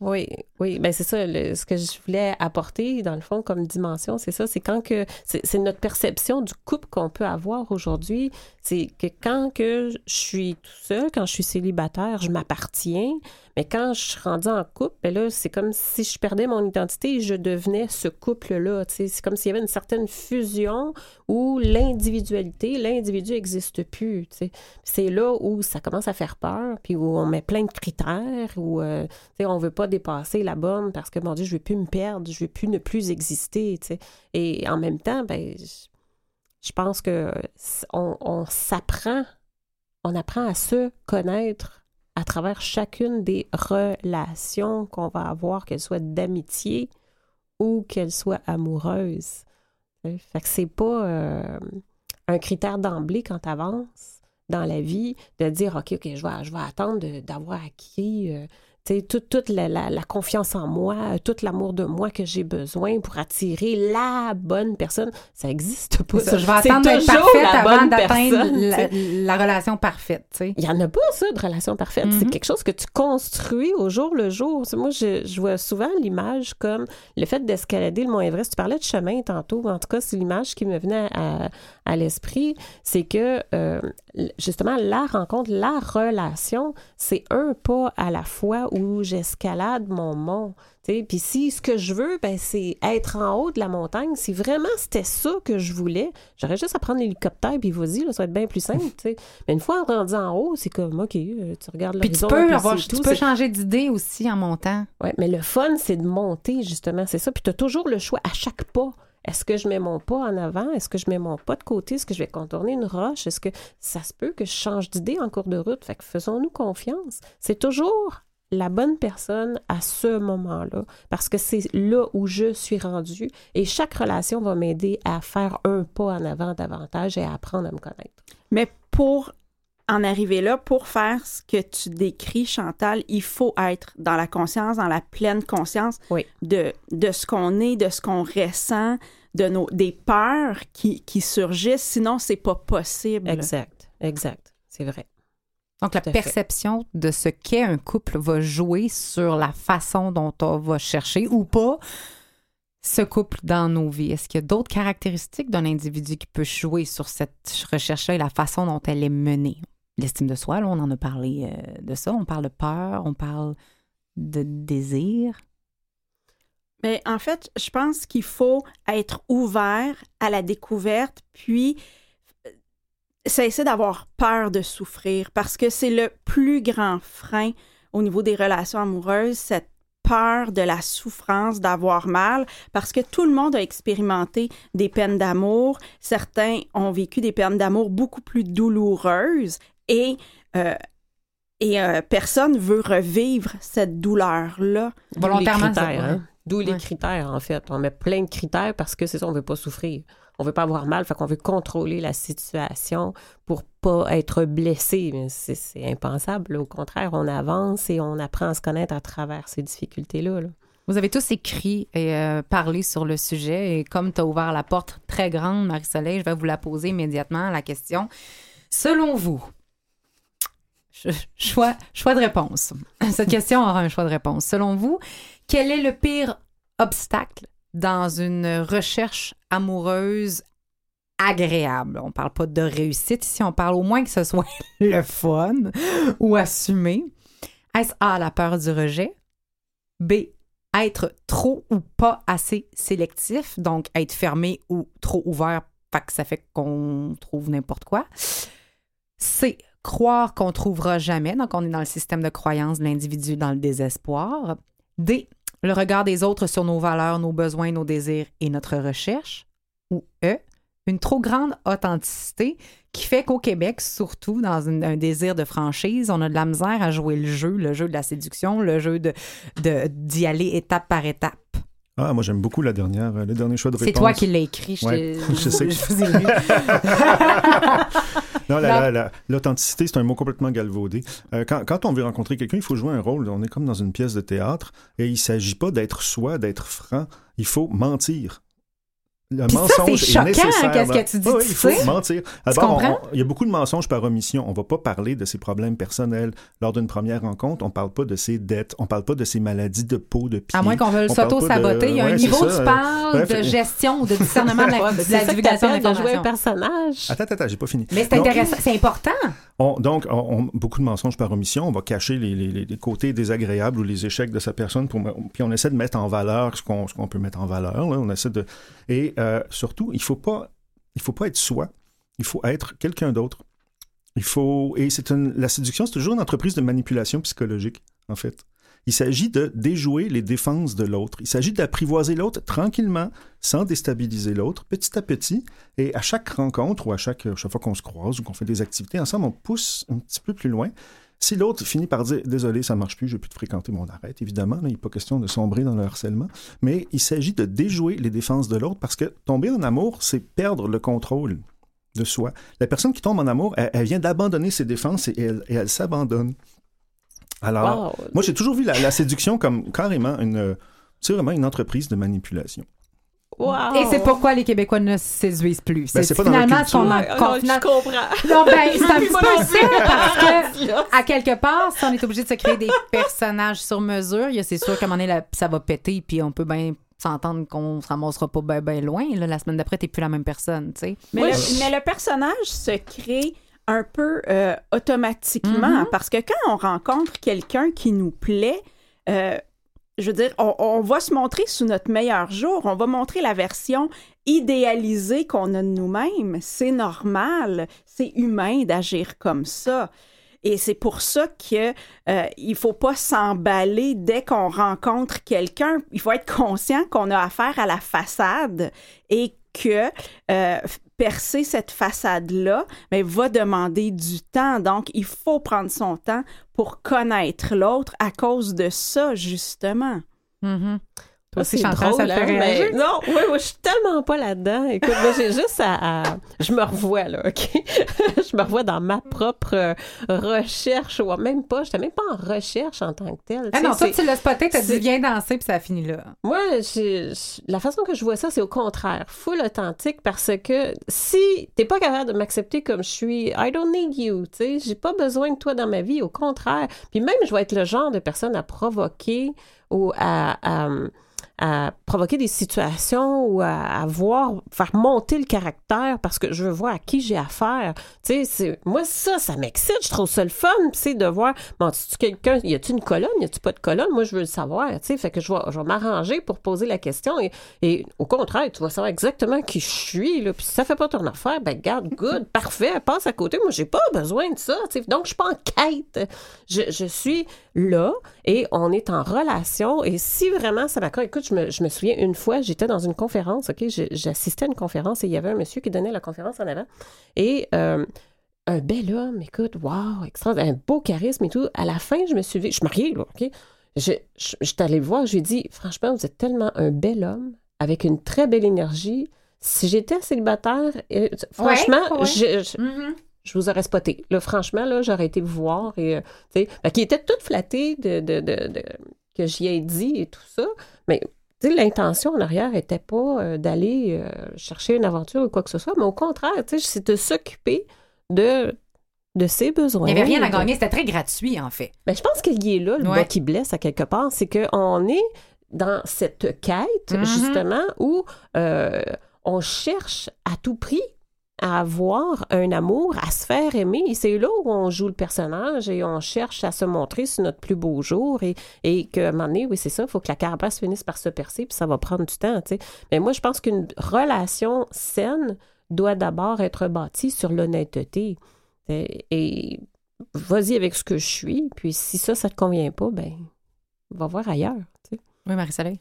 Oui, oui, ben c'est ça. ce que je voulais apporter, dans le fond, comme dimension, c'est ça. C'est quand que c'est c'est notre perception du couple qu'on peut avoir aujourd'hui. C'est que quand que je suis tout seul, quand je suis célibataire, je m'appartiens. Mais quand je suis rendue en couple, ben là, c'est comme si je perdais mon identité et je devenais ce couple-là. C'est comme s'il y avait une certaine fusion où l'individualité, l'individu n'existe plus. C'est là où ça commence à faire peur, puis où on met plein de critères, où euh, on veut pas dépasser la borne parce que, mon Dieu, je veux plus me perdre, je veux plus ne plus exister. Et en même temps, ben, je- pense que s- on, on s'apprend, on apprend à se connaître à travers chacune des relations qu'on va avoir, qu'elles soient d'amitié ou qu'elles soient amoureuses. Fait que c'est pas euh, un critère d'emblée quand tu avances dans la vie de dire OK, OK, je vais, je vais attendre d'avoir acquis euh, toute, toute la, la- la confiance en moi, tout l'amour de moi que j'ai besoin pour attirer la bonne personne. Ça n'existe pas. Ça, je vais attendre d'être parfaite la avant d'atteindre la, relation parfaite. Il n'y en a pas, ça, de relation parfaite. C'est Mhm. quelque chose que tu construis au jour le jour. Moi, je, je vois souvent l'image comme le fait d'escalader le Mont Everest. Tu parlais de chemin tantôt. En tout cas, c'est l'image qui me venait à, à l'esprit. C'est que, euh, justement, la rencontre, la relation, c'est un pas à la fois où j'escalade mon mont. Puis si ce que je veux, ben, c'est être en haut de la montagne, si vraiment c'était ça que je voulais, j'aurais juste à prendre l'hélicoptère puis vas-y, là, ça va être bien plus simple. Mais une fois rendu en haut, c'est comme, OK, euh, tu regardes Puis tu l'horizon. peux, puis avoir, tu peux changer d'idée aussi en montant. Ouais, mais le fun, c'est de monter, justement, c'est ça. Puis tu as toujours le choix à chaque pas. Est-ce que je mets mon pas en avant? Est-ce que je mets mon pas de côté? Est-ce que je vais contourner une roche? Est-ce que ça se peut que je change d'idée en cours de route? Fait que faisons-nous confiance. C'est toujours la bonne personne à ce moment-là, parce que c'est là où je suis rendue et chaque relation va m'aider à faire un pas en avant davantage et à apprendre à me connaître. Mais pour en arriver là, pour faire ce que tu décris, Chantal, il faut être dans la conscience, dans la pleine conscience Oui. de, de ce qu'on est, de ce qu'on ressent, de nos, des peurs qui, qui surgissent. Sinon, c'est pas possible. Exact, exact, c'est vrai. Donc, la fait. perception de ce qu'est un couple va jouer sur la façon dont on va chercher ou pas ce couple dans nos vies. Est-ce qu'il y a d'autres caractéristiques d'un individu qui peut jouer sur cette recherche-là et la façon dont elle est menée? L'estime de soi, là, on en a parlé euh, de ça. On parle de peur, on parle de désir. Mais en fait, je pense qu'il faut être ouvert à la découverte, puis euh, cesser d'avoir peur de souffrir, parce que c'est le plus grand frein au niveau des relations amoureuses, cette peur de la souffrance, d'avoir mal, parce que tout le monde a expérimenté des peines d'amour. Certains ont vécu des peines d'amour beaucoup plus douloureuses et, euh, et euh, personne veut revivre cette douleur-là. Volontairement, Les critères, ça, hein. D'où les critères, en fait. On met plein de critères parce que c'est ça, on veut pas souffrir. On veut pas avoir mal, fait qu'on veut contrôler la situation pour pas être blessé. Mais c'est c'est impensable. Au contraire, on avance et on apprend à se connaître à travers ces difficultés-là. là. Vous avez tous écrit et euh, parlé sur le sujet. Et comme tu as ouvert la porte très grande, Marie-Soleil, je vais vous la poser immédiatement, la question. Selon vous, choix, choix de réponse. Cette question aura un choix de réponse. Selon vous, quel est le pire obstacle dans une recherche amoureuse agréable? On parle pas de réussite ici, on parle au moins que ce soit le fun ou assumé. Est-ce A, la peur du rejet? B, être trop ou pas assez sélectif, donc être fermé ou trop ouvert, fait que ça fait qu'on trouve n'importe quoi. C, croire qu'on trouvera jamais, donc on est dans le système de croyance de l'individu dans le désespoir. D, le regard des autres sur nos valeurs, nos besoins, nos désirs et notre recherche. Ou E, une trop grande authenticité qui fait qu'au Québec, surtout dans un désir de franchise, on a de la misère à jouer le jeu, le jeu de la séduction, le jeu de- d'y aller étape par étape. Ah, moi, j'aime beaucoup la dernière, euh, le dernier choix de réponse. C'est toi qui l'as écrit, je, Ouais, t'ai- je sais. lu. Non, la- Non. la- la- l'authenticité, c'est un mot complètement galvaudé. Euh, quand, quand on veut rencontrer quelqu'un, il faut jouer un rôle. On est comme dans une pièce de théâtre et il ne s'agit pas d'être soi, d'être franc. Il faut mentir. Le Puis ça, mensonge c'est est choquant, nécessaire qu'est-ce que tu dis, Oui, tu il faut sais? mentir. D'abord, il y a beaucoup de mensonges par omission. On ne va pas parler de ses problèmes personnels lors d'une première rencontre. On ne parle pas de ses dettes. On ne parle pas de ses maladies de peau, de pied. À moins qu'on veuille s'auto-saboter. de- Il y a un niveau, c'est tu ça. parles Bref, de gestion ou de discernement de la, de la ça divulgation t'appelles de jouer un d'informations. personnage. Attends, attends, j'ai pas fini. Mais c'est intéressant, c'est important. On- donc, on- beaucoup de mensonges par omission. On va cacher les, côtés désagréables ou les échecs de sa personne. Puis on essaie de mettre en valeur ce qu'on, peut mettre en valeur. et euh, surtout, il faut faut pas être soi. Il faut être quelqu'un d'autre. Et la séduction, c'est toujours une entreprise de manipulation psychologique en fait. Il s'agit de déjouer les défenses de l'autre. Il s'agit d'apprivoiser l'autre tranquillement, sans déstabiliser l'autre, petit à petit. Et à chaque rencontre ou à chaque, chaque fois qu'on se croise ou qu'on fait des activités ensemble, on pousse un petit peu plus loin. Si l'autre finit par dire Désolé, ça marche plus, je vais plus te fréquenter, mon arrête. Évidemment, là, il n'est pas question de sombrer dans le harcèlement. Mais il s'agit de déjouer les défenses de l'autre parce que tomber en amour, c'est perdre le contrôle de soi. La personne qui tombe en amour, elle, vient d'abandonner ses défenses et elle s'abandonne. Alors, Wow. moi, j'ai toujours vu la, la séduction comme carrément une, euh, c'est vraiment une entreprise de manipulation. Wow. Et c'est pourquoi les Québécois ne se séduisent plus. Ben, c'est finalement ce qu'on en- non, je comprends. Non, ben, c'est un petit peu ça, parce que, à quelque part, si on est obligé de se créer des personnages sur mesure, il y a- c'est sûr qu'à un moment donné, ça va péter, puis on peut bien s'entendre qu'on se ramassera pas bien ben loin. là. La semaine d'après, t'es plus la même personne, tu sais. Mais le personnage se crée un peu euh, automatiquement Mhm. parce que quand on rencontre quelqu'un qui nous plaît, euh, je veux dire, on, on va se montrer sous notre meilleur jour, on va montrer la version idéalisée qu'on a de nous-mêmes. C'est normal, c'est humain d'agir comme ça. Et c'est pour ça que euh, il faut pas s'emballer dès qu'on rencontre quelqu'un. Il faut être conscient qu'on a affaire à la façade et que euh, percer cette façade-là mais va demander du temps. Donc, il faut prendre son temps pour connaître l'autre à cause de ça, justement. Mhm. Toi aussi, c'est Chantal, ça drôle, te fait hein, réagir? mais non, ouais, moi, je suis tellement pas là-dedans. Écoute, moi, j'ai juste à, à- Je me revois, là, OK? je me revois dans ma propre recherche, ou même pas, j'étais même pas en recherche en tant que telle. Ah non, toi, tu l'as spoté, t'as dit viens danser, puis ça a fini là. Moi, la façon que je vois ça, c'est au contraire, full authentique, parce que si t'es pas capable de m'accepter comme je suis, I don't need you, tu sais, j'ai pas besoin de toi dans ma vie, au contraire. Puis même, je vais être le genre de personne à provoquer ou à, à, à provoquer des situations ou à, voir, faire monter le caractère parce que je veux voir à qui j'ai affaire. Tu sais, c'est- moi, ça, ça m'excite, je trouve ça le fun, sais, de voir, bon, tu quelqu'un, y a-tu une colonne, y a-tu pas de colonne? Moi, je veux le savoir, tu sais, fait que je vais, m'arranger pour poser la question et, au contraire, tu vas savoir exactement qui je suis, là, puis si ça fait pas ton affaire, ben, garde, good, parfait, passe à côté, moi, j'ai pas besoin de ça, tu donc je suis pas en quête, je suis là et on est en relation et si vraiment ça m'accorde, écoute, je me, je me souviens une fois, j'étais dans une conférence, OK, j'assistais à une conférence et il y avait un monsieur qui donnait la conférence en avant et euh, un bel homme, écoute, wow, extra, un beau charisme et tout. À la fin, je me suis dit, je suis mariée, là, OK? je, je, je suis allée le voir, je lui ai dit, franchement, vous êtes tellement un bel homme, avec une très belle énergie. Si j'étais célibataire, franchement, ouais. je- je, Mhm. Je vous aurais spoté. Là, franchement, là, j'aurais été vous voir et, euh, tu sais, qu'il était tout flatté de, de, de- de- que j'y ai dit et tout ça. Mais, l'intention en arrière n'était pas euh, d'aller euh, chercher une aventure ou quoi que ce soit, mais au contraire, c'est de s'occuper de, de ses besoins. Il n'y avait rien à gagner, c'était très gratuit, en fait. ben, je pense qu'il est là, le Ouais. bas qui blesse à quelque part. C'est qu'on est dans cette quête, Mhm. justement, où euh, on cherche à tout prix à avoir un amour, à se faire aimer. Et c'est là où on joue le personnage et on cherche à se montrer sur notre plus beau jour. Et, et qu'à un moment donné, oui, c'est ça, il faut que la carapace finisse par se percer, puis ça va prendre du temps. Mais moi, je pense qu'une relation saine doit d'abord être bâtie sur l'honnêteté. Et, vas-y avec ce que je suis, puis si ça, ça te convient pas, ben, va voir ailleurs. Oui, Marie-Soleil.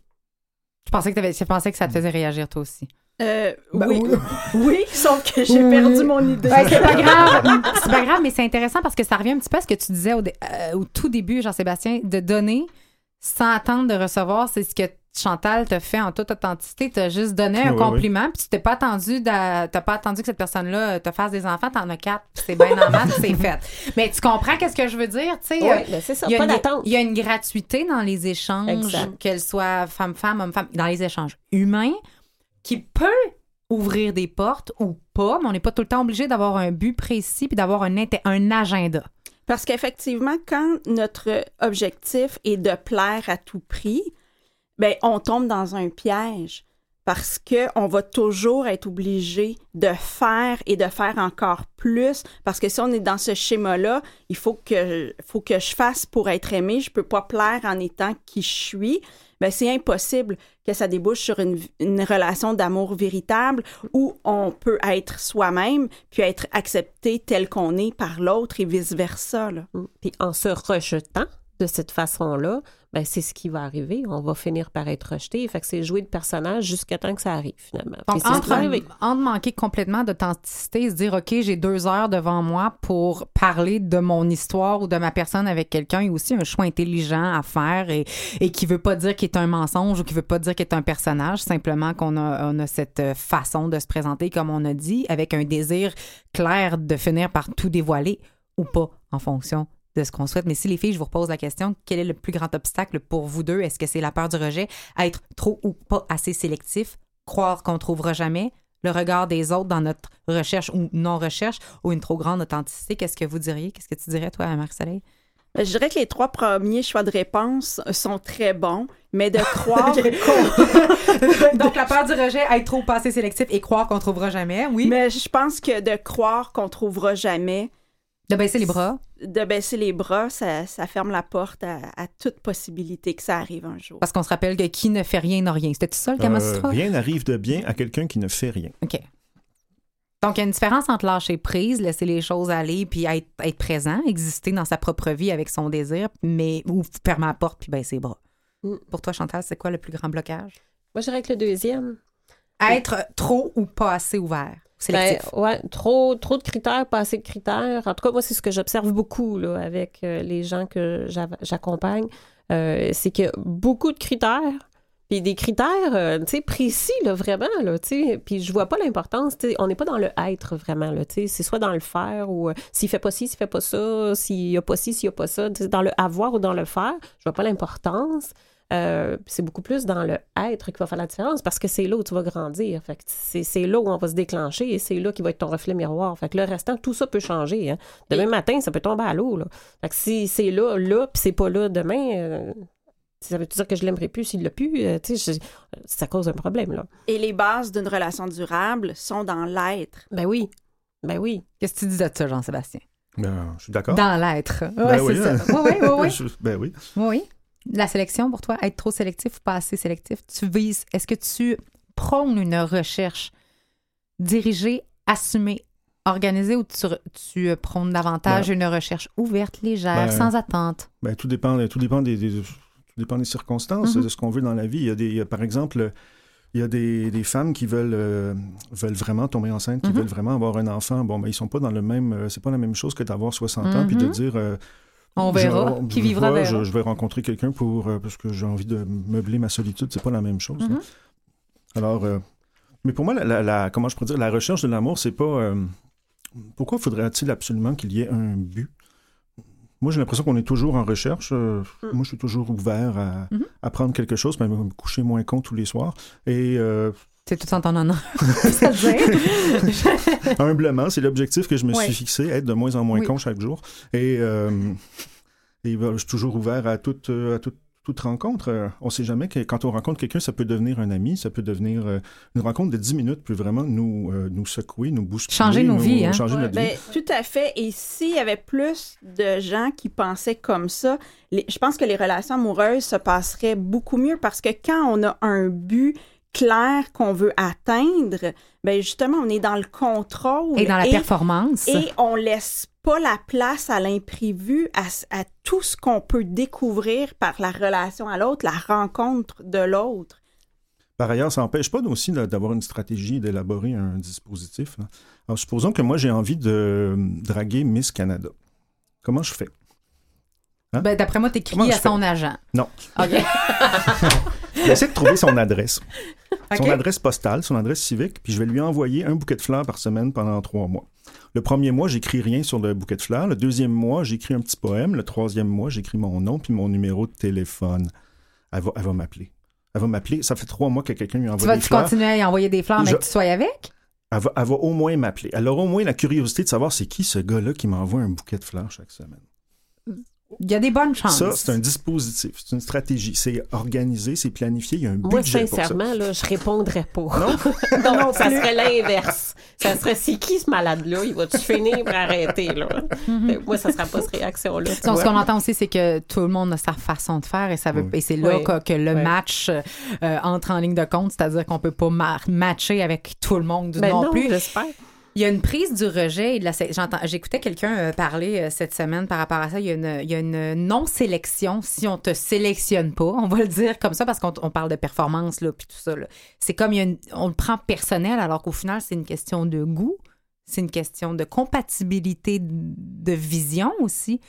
Je pensais que, je pensais que ça te faisait réagir, toi aussi. Euh, Ben oui. oui. oui, sauf que j'ai perdu mon idée. Ouais, c'est pas grave. C'est pas grave, mais c'est intéressant parce que ça revient un petit peu à ce que tu disais au, dé- euh, au tout début, Jean-Sébastien, de donner sans attendre de recevoir. C'est ce que Chantal te fait en toute authenticité. T'as juste donné un Oui, oui. compliment, puis tu t'es pas attendu, t'as pas attendu que cette personne-là te fasse des enfants. T'en as quatre, puis c'est bien normal, puis c'est fait. Mais tu comprends qu'est-ce que je veux dire, tu sais? euh, Ouais, ben, c'est ça, il y a pas une- d'attente. Il y a une gratuité dans les échanges, Exact. qu'elles soient femme-femme, homme-femme, dans les échanges humains, qui peut ouvrir des portes ou pas, mais on n'est pas tout le temps obligé d'avoir un but précis puis d'avoir un, agenda. Parce qu'effectivement, quand notre objectif est de plaire à tout prix, ben on tombe dans un piège parce que on va toujours être obligé de faire et de faire encore plus parce que si on est dans ce schéma-là, il faut que faut que je fasse pour être aimé, je peux pas plaire en étant qui je suis. Ben c'est impossible que ça débouche sur une, relation d'amour véritable où on peut être soi-même puis être accepté tel qu'on est par l'autre et vice-versa. là. Mm. Puis en se rejetant de cette façon-là, ben, c'est ce qui va arriver. On va finir par être rejeté. Fait que c'est jouer de personnage jusqu'à temps que ça arrive, finalement. Donc, entre manquer complètement d'authenticité et se dire, OK, j'ai deux heures devant moi pour parler de mon histoire ou de ma personne avec quelqu'un, il y a aussi un choix intelligent à faire et, et qui veut pas dire qu'il est un mensonge ou qui veut pas dire qu'il est un personnage, simplement qu'on a, on a cette façon de se présenter, comme on a dit, avec un désir clair de finir par tout dévoiler ou pas en fonction de ce qu'on souhaite. Mais si les filles, je vous repose la question, quel est le plus grand obstacle pour vous deux? Est-ce que c'est la peur du rejet, être trop ou pas assez sélectif, croire qu'on trouvera jamais, le regard des autres dans notre recherche ou non-recherche, ou une trop grande authenticité? Qu'est-ce que vous diriez? Qu'est-ce que tu dirais, toi, Marie-Soleil? Ben, Je dirais que les trois premiers choix de réponse sont très bons, mais de croire Donc, la peur du rejet, être trop pas assez sélectif et croire qu'on trouvera jamais, oui. Mais je pense que de croire qu'on trouvera jamais, De baisser les bras? de baisser les bras, ça, ça ferme la porte à, à toute possibilité que ça arrive un jour. Parce qu'on se rappelle que qui ne fait rien n'a rien. C'était tout ça, le Euh, rien n'arrive de bien à quelqu'un qui ne fait rien. OK. Donc, il y a une différence entre lâcher prise, laisser les choses aller, puis être, être présent, exister dans sa propre vie avec son désir, mais ou fermer la porte puis baisser les bras. Mm. Pour toi, Chantal, c'est quoi le plus grand blocage? Moi, je dirais que le deuxième. Être trop ou pas assez ouvert. Ben, ouais, trop, trop de critères, pas assez de critères. En tout cas, moi, c'est ce que j'observe beaucoup là, avec euh, les gens que j'accompagne. Euh, c'est que beaucoup de critères, puis des critères euh, précis, là, vraiment. Là, puis je vois pas l'importance. On n'est pas dans le être, vraiment. Là, c'est soit dans le faire ou euh, s'il fait pas ci, s'il fait pas ça, s'il y a pas ci, s'il y a pas ça. Dans le avoir ou dans le faire, je vois pas l'importance. Euh, c'est beaucoup plus dans le être qui va faire la différence parce que c'est là où tu vas grandir. Fait que c'est, c'est là où on va se déclencher et c'est là qui va être ton reflet miroir. Fait que le restant, tout ça peut changer. Hein. Demain matin, ça peut tomber à l'eau. Là. Fait que si c'est là, là, puis c'est pas là demain, euh, ça veut dire que je l'aimerais plus s'il l'a plus? Euh, tu sais, je- ça cause un problème. Là. Et les bases d'une relation durable sont dans l'être. Ben oui. Ben oui. Qu'est-ce que tu dis de ça, Jean-Sébastien? Ben, je suis d'accord. Dans l'être. Ben Ouais, oui, c'est hein. ça. Oui, oui, oui. Je- ben oui. Oui, oui. La sélection pour toi, être trop sélectif ou pas assez sélectif, tu vises, est-ce que tu prônes une recherche dirigée, assumée, organisée ou tu, tu prônes davantage une recherche ouverte, légère, Ben, sans attente? Ben, tout dépend, tout dépend des, des- tout dépend des circonstances, Mhm. de ce qu'on veut dans la vie. Il y a des, il y a, par exemple, il y a des, des femmes qui veulent, euh, veulent vraiment tomber enceinte, qui Mhm. veulent vraiment avoir un enfant. Bon, ben, ils sont pas dans le même, euh, c'est pas la même chose que d'avoir 60 ans puis de Mhm. dire, euh, On verra. Je- Qui vivra ouais, verra. Je, je vais rencontrer quelqu'un pour euh, parce que j'ai envie de meubler ma solitude. C'est pas la même chose. là. Mhm. Alors, euh, mais pour moi, la, la- la- comment je pourrais dire, la recherche de l'amour, c'est pas. euh, pourquoi faudrait-il absolument qu'il y ait un but? Moi, j'ai l'impression qu'on est toujours en recherche. Mm. Moi, je suis toujours ouvert à, à prendre quelque chose, même me coucher moins con tous les soirs. Et euh, C'est tout en ton honneur. Humblement, c'est l'objectif que je me Ouais. suis fixé, être de moins en moins Oui. con chaque jour. Et, euh, et ben, je suis toujours ouvert à toute, euh, à toute, toute rencontre. On sait jamais que quand on rencontre quelqu'un, ça peut devenir un ami, ça peut devenir euh, une rencontre de 10 minutes peut vraiment nous, euh, nous secouer, nous bousculer. Changer nos nous- vies, hein. Changer Ouais, notre ben, vie. tout à fait. Et s'il y avait plus de gens qui pensaient comme ça, les- je pense que les relations amoureuses se passeraient beaucoup mieux parce que quand on a un but clair qu'on veut atteindre, ben justement, on est dans le contrôle Et dans la performance. et on laisse pas la place à l'imprévu, à, tout ce qu'on peut découvrir par la relation à l'autre, la rencontre de l'autre. Par ailleurs, ça n'empêche pas aussi d'avoir une stratégie, d'élaborer un dispositif. Alors, supposons que moi, j'ai envie de euh, draguer Miss Canada. Comment je fais? Ben, D'après moi, t'écris Comment à fais? son agent. Non. OK. J'essaie de trouver son adresse. Son adresse postale, son adresse civique, puis je vais lui envoyer un bouquet de fleurs par semaine pendant trois mois. Le premier mois, j'écris rien sur le bouquet de fleurs. Le deuxième mois, j'écris un petit poème. Le troisième mois, j'écris mon nom puis mon numéro de téléphone. Elle va, elle va m'appeler. Elle va m'appeler. Ça fait trois mois que quelqu'un lui Tu envoie des fleurs. continuer à y envoyer des fleurs, mais Je- que tu sois avec? Elle va, elle va au moins m'appeler. Elle aura au moins la curiosité de savoir c'est qui ce gars-là qui m'envoie un bouquet de fleurs chaque semaine. Il y a des bonnes chances. Ça, c'est un dispositif, c'est une stratégie. C'est organisé, c'est planifié, il y a un Moi, budget pour ça. sincèrement, là, je répondrais pas. Non? Donc, ça serait l'inverse. Ça serait, c'est qui ce malade-là? Il va-tu finir par arrêter, là? Mhm. Moi, ça serait pas cette réaction-là. Donc, ce qu'on entend aussi, c'est que tout le monde a sa façon de faire et, ça veut, Oui. et c'est là Oui. que, que le Oui. match euh, entre en ligne de compte, c'est-à-dire qu'on peut pas ma- matcher avec tout le monde Ben non, non, plus. j'espère. Il y a une prise du rejet et de la j'écoutais quelqu'un euh, parler euh, cette semaine par rapport à ça, il y a une, il y a une non-sélection si on te sélectionne pas, on va le dire comme ça parce qu'on on parle de performance là puis tout ça. C'est comme il y a une- on le prend personnel alors qu'au final c'est une question de goût, c'est une question de compatibilité de, vision aussi.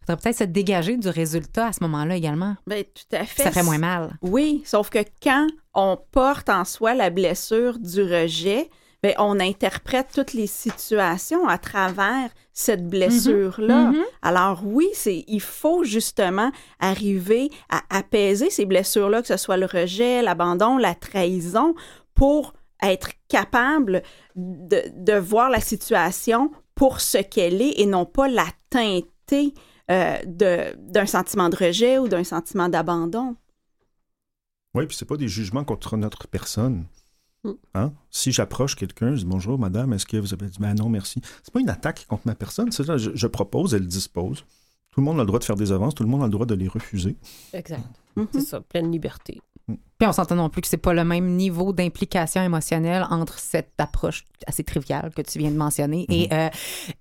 Il faudrait peut-être se dégager du résultat à ce moment-là également. Ben, tout à fait. Ça fait moins mal. Oui, sauf que quand on porte en soi la blessure du rejet, ben, on interprète toutes les situations à travers cette blessure-là. Mhm. Alors oui, c'est il faut justement arriver à apaiser ces blessures-là, que ce soit le rejet, l'abandon, la trahison, pour être capable de, de voir la situation pour ce qu'elle est et non pas la teinter euh, de- d'un sentiment de rejet ou d'un sentiment d'abandon. Oui, puis c'est pas des jugements contre notre personne. Mm. Hein? Si j'approche quelqu'un, je dis bonjour madame, est-ce que vous avez dit ben non, merci. C'est pas une attaque contre ma personne, c'est ça, je, je propose, elle dispose. Tout le monde a le droit de faire des avances, tout le monde a le droit de les refuser. Exact. Mhm. C'est ça, pleine liberté. Puis on s'entend non plus que c'est pas le même niveau d'implication émotionnelle entre cette approche assez triviale que tu viens de mentionner et, euh,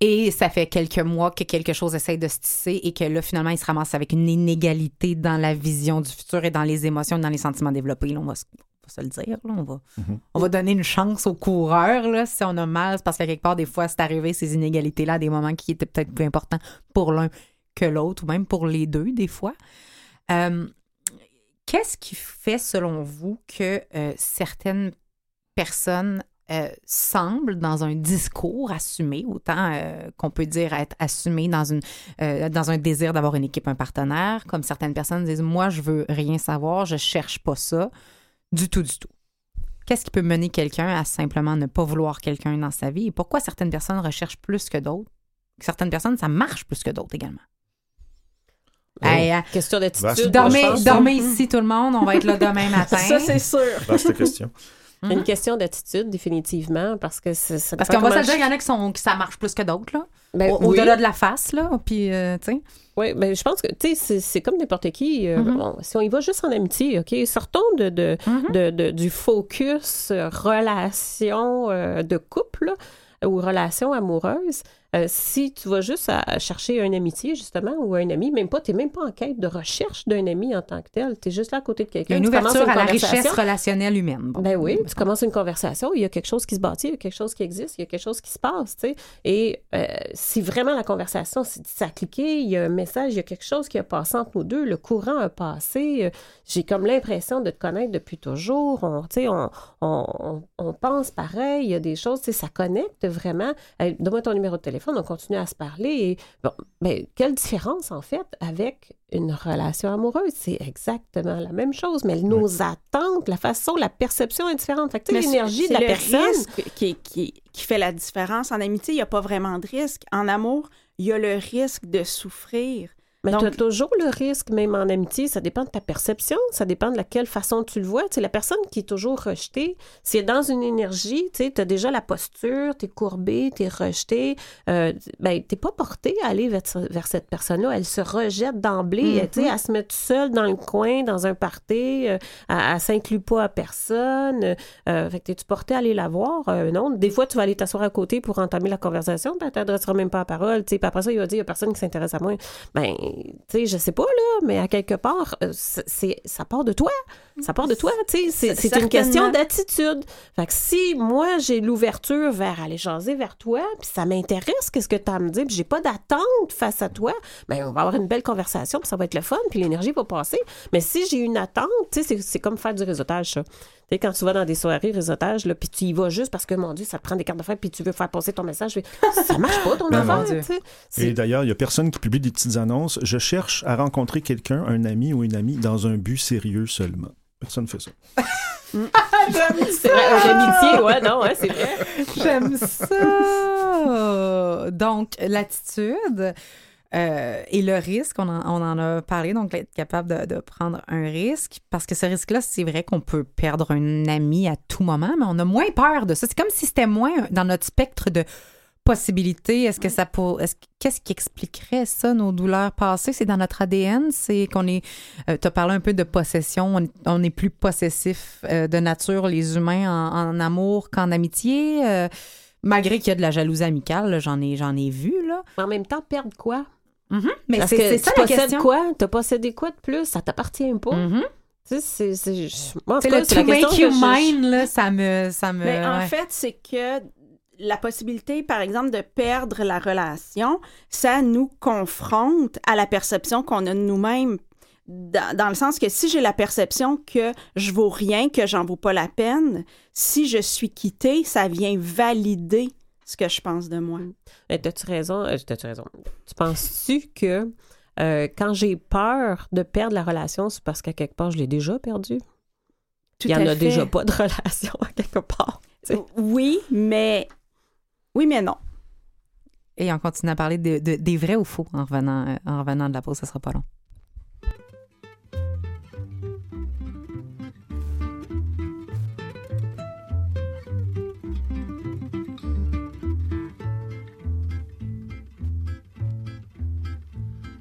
et ça fait quelques mois que quelque chose essaie de se tisser et que là, finalement, il se ramasse avec une inégalité dans la vision du futur et dans les émotions, dans les sentiments développés. Là, on va se on va se le dire, là, on, va, Mhm. on va donner une chance aux coureurs là, si on a mal, c'est parce qu'à quelque part, des fois, c'est arrivé ces inégalités-là à des moments qui étaient peut-être plus importants pour l'un que l'autre, ou même pour les deux, des fois. Euh, Qu'est-ce qui fait, selon vous, que euh, certaines personnes euh, semblent, dans un discours assumé, autant euh, qu'on peut dire être assumé dans, une, euh, dans un désir d'avoir une équipe, un partenaire, comme certaines personnes disent Moi, je veux rien savoir, je cherche pas ça, du tout, du tout. Qu'est-ce qui peut mener quelqu'un à simplement ne pas vouloir quelqu'un dans sa vie? Et pourquoi certaines personnes recherchent plus que d'autres? Certaines personnes, ça marche plus que d'autres également. Hey, euh, Question d'attitude. dormez je pense. dormez ici, tout le monde. On va être là demain matin. Ça, c'est sûr. Vaste question. Mhm. Une question d'attitude, définitivement, parce que c'est- ça Parce qu'on va se dire, il y en a qui, sont, qui ça marche plus que d'autres, là. Ben, oui. Au-delà de la face, là. Puis, euh, tu sais. Oui, ben, je pense que, tu sais, c'est- c'est comme n'importe qui. euh, Mhm. bon, si on y va juste en amitié, OK, sortons de, de, Mhm. de- de- du focus euh, relation euh, de couple là, ou relation amoureuse. Euh, si tu vas juste à, à chercher un amitié, justement, ou un ami, même pas, tu n'es même pas en quête de recherche d'un ami en tant que tel. Tu es juste là à côté de quelqu'un. une tu ouverture à la richesse relationnelle humaine. Bon. Ben oui, tu commences une conversation, il y a quelque chose qui se bâtit, il y a quelque chose qui existe, il y a quelque chose qui se passe, tu sais. Et euh, si vraiment la conversation, ça a cliqué, il y a un message, il y a quelque chose qui a passé entre nous deux, le courant a passé, euh, j'ai comme l'impression de te connaître depuis toujours, on, tu sais, on, on, on- on pense pareil, il y a des choses, tu sais, ça connecte vraiment. Donne-moi ton numéro de téléphone, on continue à se parler. Et, bon, ben, quelle différence, en fait, avec une relation amoureuse? C'est exactement la même chose, mais nos attentes, la façon, la perception est différente. Fait l'énergie de la le personne. risque qui, qui, qui fait la différence. En amitié, il n'y a pas vraiment de risque. En amour, il y a le risque de souffrir. Mais tu as toujours le risque, même en amitié, ça dépend de ta perception, ça dépend de laquelle façon tu le vois. Tu sais, la personne qui est toujours rejetée, si elle est dans une énergie, tu sais, as déjà la posture, tu es courbé, tu es rejeté, euh, ben, tu pas porté à aller vers, vers cette personne-là. Elle se rejette d'emblée, Mhm. tu sais, elle se met seule dans le coin, dans un party, euh, elle, elle s'inclut pas à personne. Euh, fait que t'es-tu porté à aller la voir? Euh, non. Des fois, tu vas aller t'asseoir à côté pour entamer la conversation, elle t'adressera même pas la parole, tu sais. Puis après ça, il va dire, il y a personne qui s'intéresse à moi. Ben, tu sais, je sais pas, là, mais à quelque part, euh, c'est, c'est- ça part de toi. Ça part de toi, tu sais. C'est, une question d'attitude. Fait que si moi, j'ai l'ouverture vers aller jaser vers toi, puis ça m'intéresse, qu'est-ce que tu as à me dire, puis j'ai pas d'attente face à toi, ben, on va avoir une belle conversation, puis ça va être le fun, puis l'énergie va passer. Mais si j'ai une attente, tu sais, c'est, c'est comme faire du réseautage, ça. Tu sais, quand tu vas dans des soirées réseautage, là, puis tu y vas juste parce que, mon Dieu, ça te prend des cartes d'affaires, puis tu veux faire passer ton message, ça marche pas, ton Ben, affaire. Et d'ailleurs, il n'y a personne qui publie des petites annonces. Je cherche à rencontrer quelqu'un, un ami ou une amie, dans un but sérieux seulement. Personne ne fait ça. C'est vrai, un amitié, ouais, non, ouais, c'est vrai. J'aime ça! Donc, l'attitude euh, et le risque, on en, on en a parlé, donc être capable de, de prendre un risque, parce que ce risque-là, c'est vrai qu'on peut perdre un ami à tout moment, mais on a moins peur de ça. C'est comme si c'était moins dans notre spectre de possibilités. Est-ce que ça pour est-ce qu'est-ce qui expliquerait ça nos douleurs passées? C'est dans notre ADN, c'est qu'on est tu as parlé un peu de possession, on, on est plus possessif euh, de nature les humains en, en amour qu'en amitié euh, malgré qu'il y a de la jalousie amicale, j'en ai j'en ai vu là. Mais en même temps, perdre quoi? Mais Parce c'est que c'est tu ça la possèdes question. quoi? T'as possédé quoi de plus? Ça t'appartient pas. Tu sais, c'est... le to make you mine là, ça me ça me Mais en ouais. fait, c'est que la possibilité, par exemple, de perdre la relation, ça nous confronte à la perception qu'on a de nous-mêmes. Dans, dans le sens que si j'ai la perception que je vaux rien, que j'en vaux pas la peine, si je suis quittée, ça vient valider ce que je pense de moi. Mais t'as-tu raison? euh, T'as-tu raison? Tu penses-tu que euh, quand j'ai peur de perdre la relation, c'est parce qu'à quelque part, je l'ai déjà perdu? Tout Il y en a fait. déjà pas de relation à quelque part. Oui, mais oui, mais non. Et on continue à parler de, de- des vrais ou faux en revenant euh, en revenant de la pause, ça sera pas long.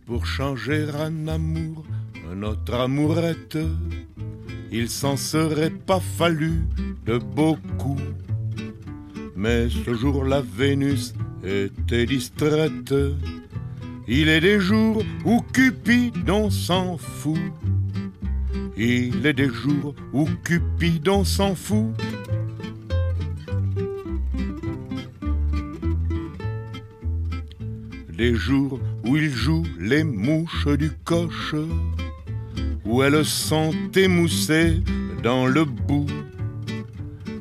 Pour changer un amour, notre amourette, il s'en serait pas fallu de beaucoup. Mais ce jour-là, Vénus était distraite. Il est des jours où Cupidon s'en fout. Il est des jours où Cupidon s'en fout. Des jours où il joue les mouches du coche, où elles sont émoussées dans le bout,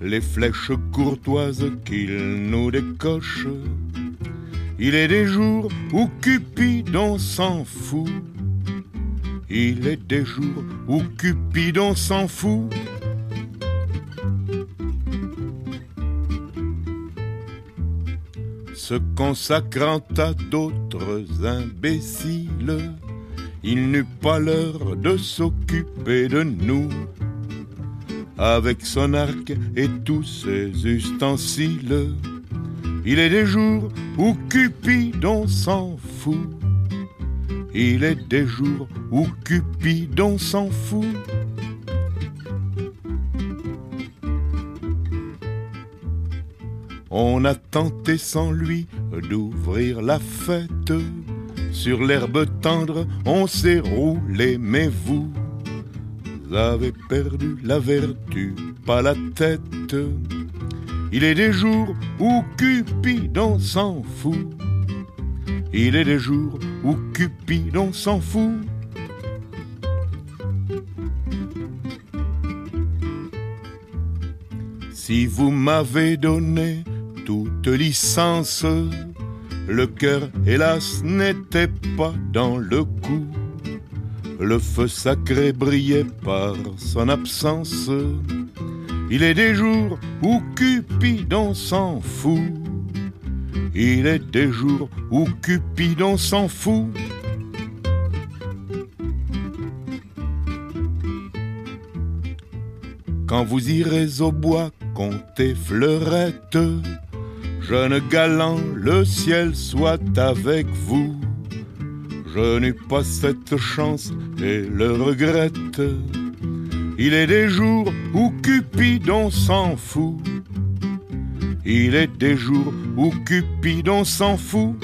les flèches courtoises qu'il nous décoche. Il est des jours où Cupidon s'en fout. Il est des jours où Cupidon s'en fout. se consacrant à d'autres imbéciles, il n'eut pas l'heure de s'occuper de nous. Avec son arc et tous ses ustensiles, il est des jours où Cupidon s'en fout. Il est des jours où Cupidon s'en fout. On a tenté sans lui d'ouvrir la fête. Sur l'herbe tendre, on s'est roulé, mais vous avez perdu la vertu, pas la tête. Il est des jours où Cupidon s'en fout. Il est des jours où Cupidon s'en fout. Si vous m'avez donné toute licence, le cœur, hélas, n'était pas dans le coup. Le feu sacré brillait par son absence. Il est des jours où Cupidon s'en fout. Il est des jours où Cupidon s'en fout. Quand vous irez au bois compter fleurette, jeune galant, le ciel soit avec vous. Je n'ai pas cette chance et le regrette. Il est des jours où Cupidon s'en fout. Il est des jours où Cupidon s'en fout.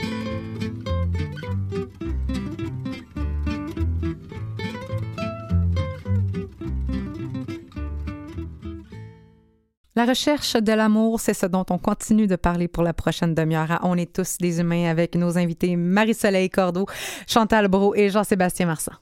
La recherche de l'amour, c'est ce dont on continue de parler pour la prochaine demi-heure. On est tous des humains avec nos invités Marie-Soleil Cordeau, Chantal Bro et Jean-Sébastien Marsan.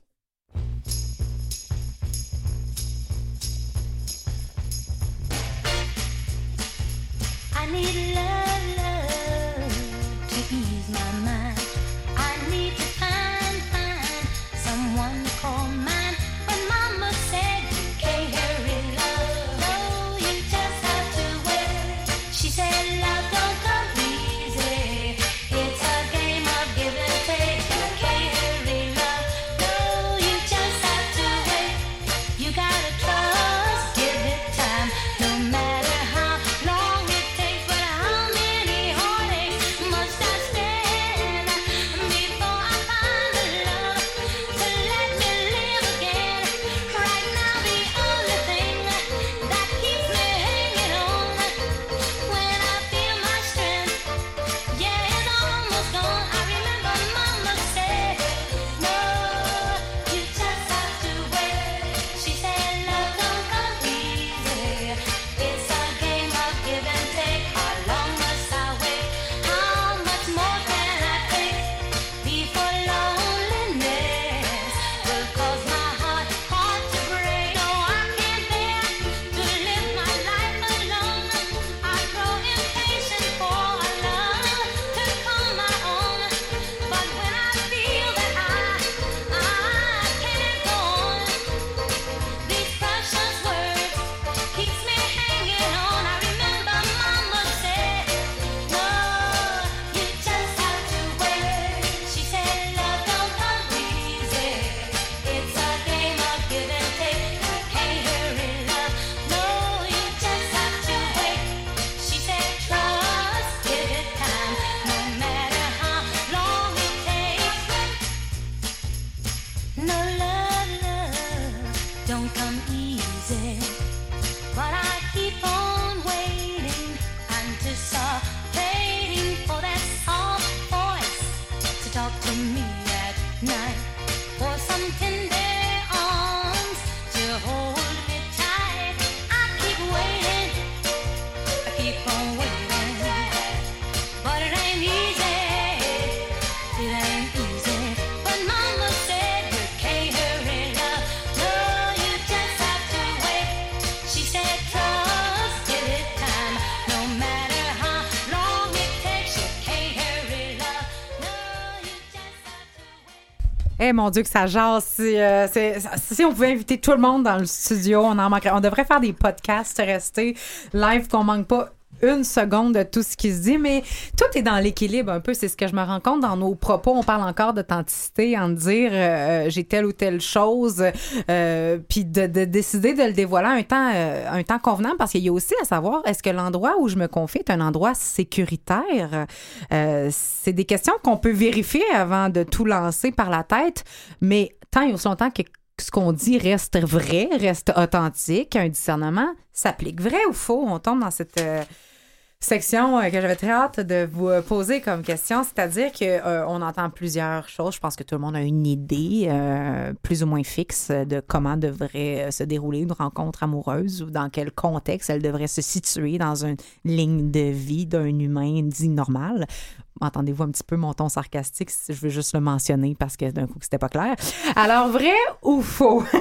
Mon Dieu, que ça jase. Si, euh, si on pouvait inviter tout le monde dans le studio, on en manquerait. On devrait faire des podcasts, rester live, qu'on manque pas une seconde de tout ce qui se dit, mais tout est dans l'équilibre un peu. C'est ce que je me rends compte dans nos propos. On parle encore d'authenticité, en dire euh, j'ai telle ou telle chose, euh, puis de, de décider de le dévoiler un temps, euh, un temps convenable, parce qu'il y a aussi à savoir est-ce que l'endroit où je me confie est un endroit sécuritaire? Euh, C'est des questions qu'on peut vérifier avant de tout lancer par la tête, mais tant et aussi longtemps que ce qu'on dit reste vrai, reste authentique, un discernement s'applique vrai ou faux, on tombe dans cette, euh, section euh, que j'avais très hâte de vous euh, poser comme question, c'est-à-dire que euh, on entend plusieurs choses. Je pense que tout le monde a une idée euh, plus ou moins fixe de comment devrait se dérouler une rencontre amoureuse ou dans quel contexte elle devrait se situer dans une ligne de vie d'un humain dit normal. Entendez-vous un petit peu mon ton sarcastique, je veux juste le mentionner parce que d'un coup c'était pas clair. Alors vrai ou faux?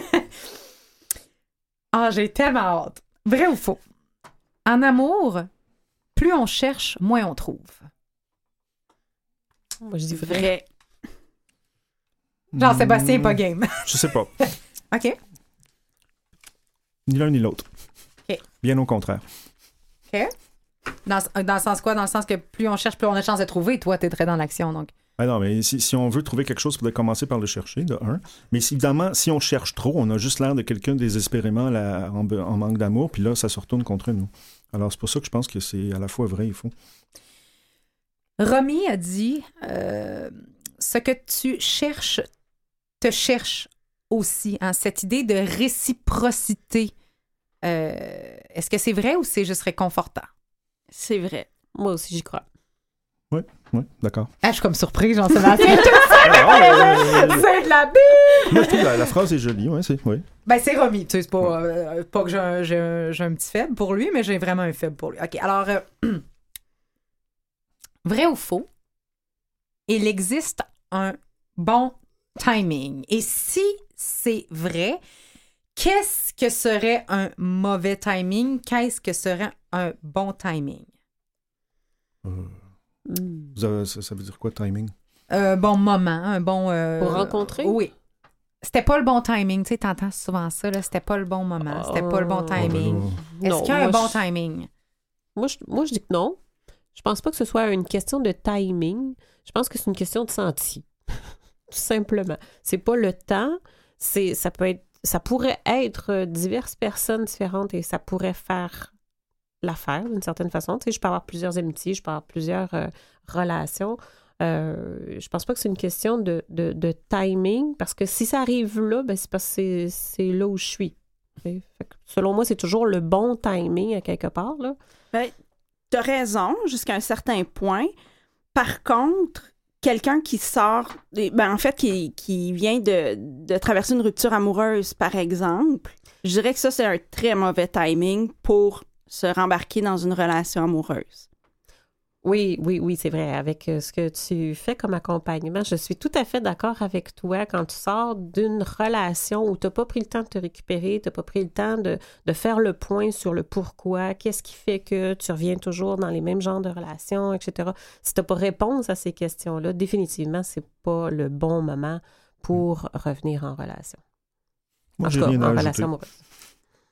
Ah, j'ai tellement hâte. Vrai ou faux? En amour, plus on cherche, moins on trouve. Moi, je dis vrai. Vrai. Jean-Sébastien, pas Hmm, game. Je sais pas. OK. Ni l'un ni l'autre. Ok. Bien au contraire. Dans, dans le sens quoi? Dans le sens que plus on cherche, plus on a de chance de trouver. Toi, t'es très dans l'action, donc. Ah non, mais si, si on veut trouver quelque chose, il faudrait commencer par le chercher, de un. Mais si- évidemment, si on cherche trop, on a juste l'air de quelqu'un désespérément là, en, be- en manque d'amour, puis là, ça se retourne contre nous. Alors, c'est pour ça que je pense que c'est à la fois vrai et faux. Romy a dit euh, ce que tu cherches te cherche aussi. hein, cette idée de réciprocité. euh, Est-ce que c'est vrai ou c'est juste réconfortant? C'est vrai. Moi aussi, j'y crois. Oui, d'accord. Ah, je suis comme surprise, Jean-Sébastien. Alors, euh, c'est de la bille! moi, je trouve la, la phrase est jolie, ouais, c'est, oui. Ben, c'est Romy. Tu sais, c'est pas, euh, pas que j'ai un, j'ai un- j'ai un petit faible pour lui, mais j'ai vraiment un faible pour lui. OK, alors, euh, vrai ou faux, il existe un bon timing. Et si c'est vrai, qu'est-ce que serait un mauvais timing? Qu'est-ce que serait un bon timing? Euh, Vous avez- ça, ça veut dire quoi, timing? Un bon moment, un bon... euh, Pour rencontrer? Oui. C'était pas le bon timing. Tu sais, t'entends souvent ça, là. C'était pas le bon moment. C'était pas le bon Oh. timing. Est-ce qu'il y a un bon je- timing? Moi je, moi, je dis que non. Je pense pas que ce soit une question de timing. Je pense que c'est une question de senti. Tout simplement. C'est pas le temps. C'est, ça peut être, ça pourrait être euh, diverses personnes différentes et ça pourrait faire l'affaire d'une certaine façon. Tu sais, je peux avoir plusieurs amitiés, je peux avoir plusieurs euh, relations. Euh, je pense pas que c'est une question de, de- timing parce que si ça arrive là, ben c'est parce que c'est, là où je suis. Selon moi, c'est toujours le bon timing à quelque part. Là. T'as raison jusqu'à un certain point. Par contre, quelqu'un qui sort, ben, en fait, qui, qui vient de, de traverser une rupture amoureuse, par exemple, je dirais que ça, c'est un très mauvais timing pour se rembarquer dans une relation amoureuse. Oui, oui, oui, c'est vrai. Avec euh, ce que tu fais comme accompagnement, je suis tout à fait d'accord avec toi quand tu sors d'une relation où tu n'as pas pris le temps de te récupérer, tu n'as pas pris le temps de, de faire le point sur le pourquoi, qu'est-ce qui fait que tu reviens toujours dans les mêmes genres de relations, etc. Si tu n'as pas réponse à ces questions-là, définitivement, c'est pas le bon moment pour revenir en relation. Moi, en tout cas, en ajouter. relation amoureuse.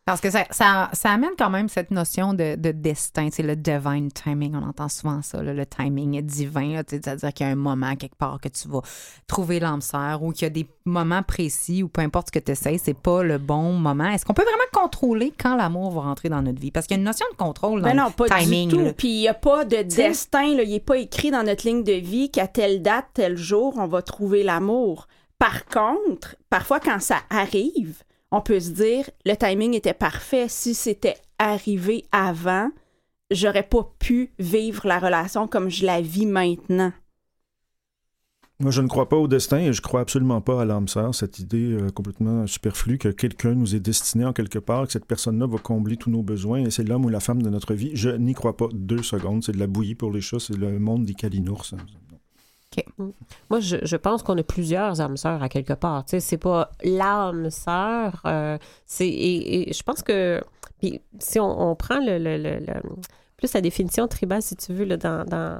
Parce que ça, ça, ça amène quand même cette notion de, de destin, c'est le divine timing. On entend souvent ça, là, le timing divin, tu sais, c'est-à-dire qu'il y a un moment quelque part que tu vas trouver l'âme sœur ou qu'il y a des moments précis ou peu importe ce que tu essaies, c'est pas le bon moment. Est-ce qu'on peut vraiment contrôler quand l'amour va rentrer dans notre vie? Parce qu'il y a une notion de contrôle dans Ben non, le pas timing. du tout. Puis il n'y a pas de destin, là. il n'est pas écrit dans notre ligne de vie qu'à telle date, tel jour, on va trouver l'amour. Par contre, parfois quand ça arrive, on peut se dire le timing était parfait. Si c'était arrivé avant, j'aurais pas pu vivre la relation comme je la vis maintenant. Moi, je ne crois pas au destin et je crois absolument pas à l'âme sœur, cette idée euh, complètement superflue que quelqu'un nous est destiné en quelque part, que cette personne-là va combler tous nos besoins et c'est l'homme ou la femme de notre vie. Je n'y crois pas deux secondes. C'est de la bouillie pour les chats, c'est le monde des calinours. Moi, je, pense qu'on a plusieurs âmes sœurs à quelque part. C'est pas l'âme sœur. euh, et, je pense que puis si on, prend le, le- le- plus la définition tribale, si tu veux, là, dans, dans,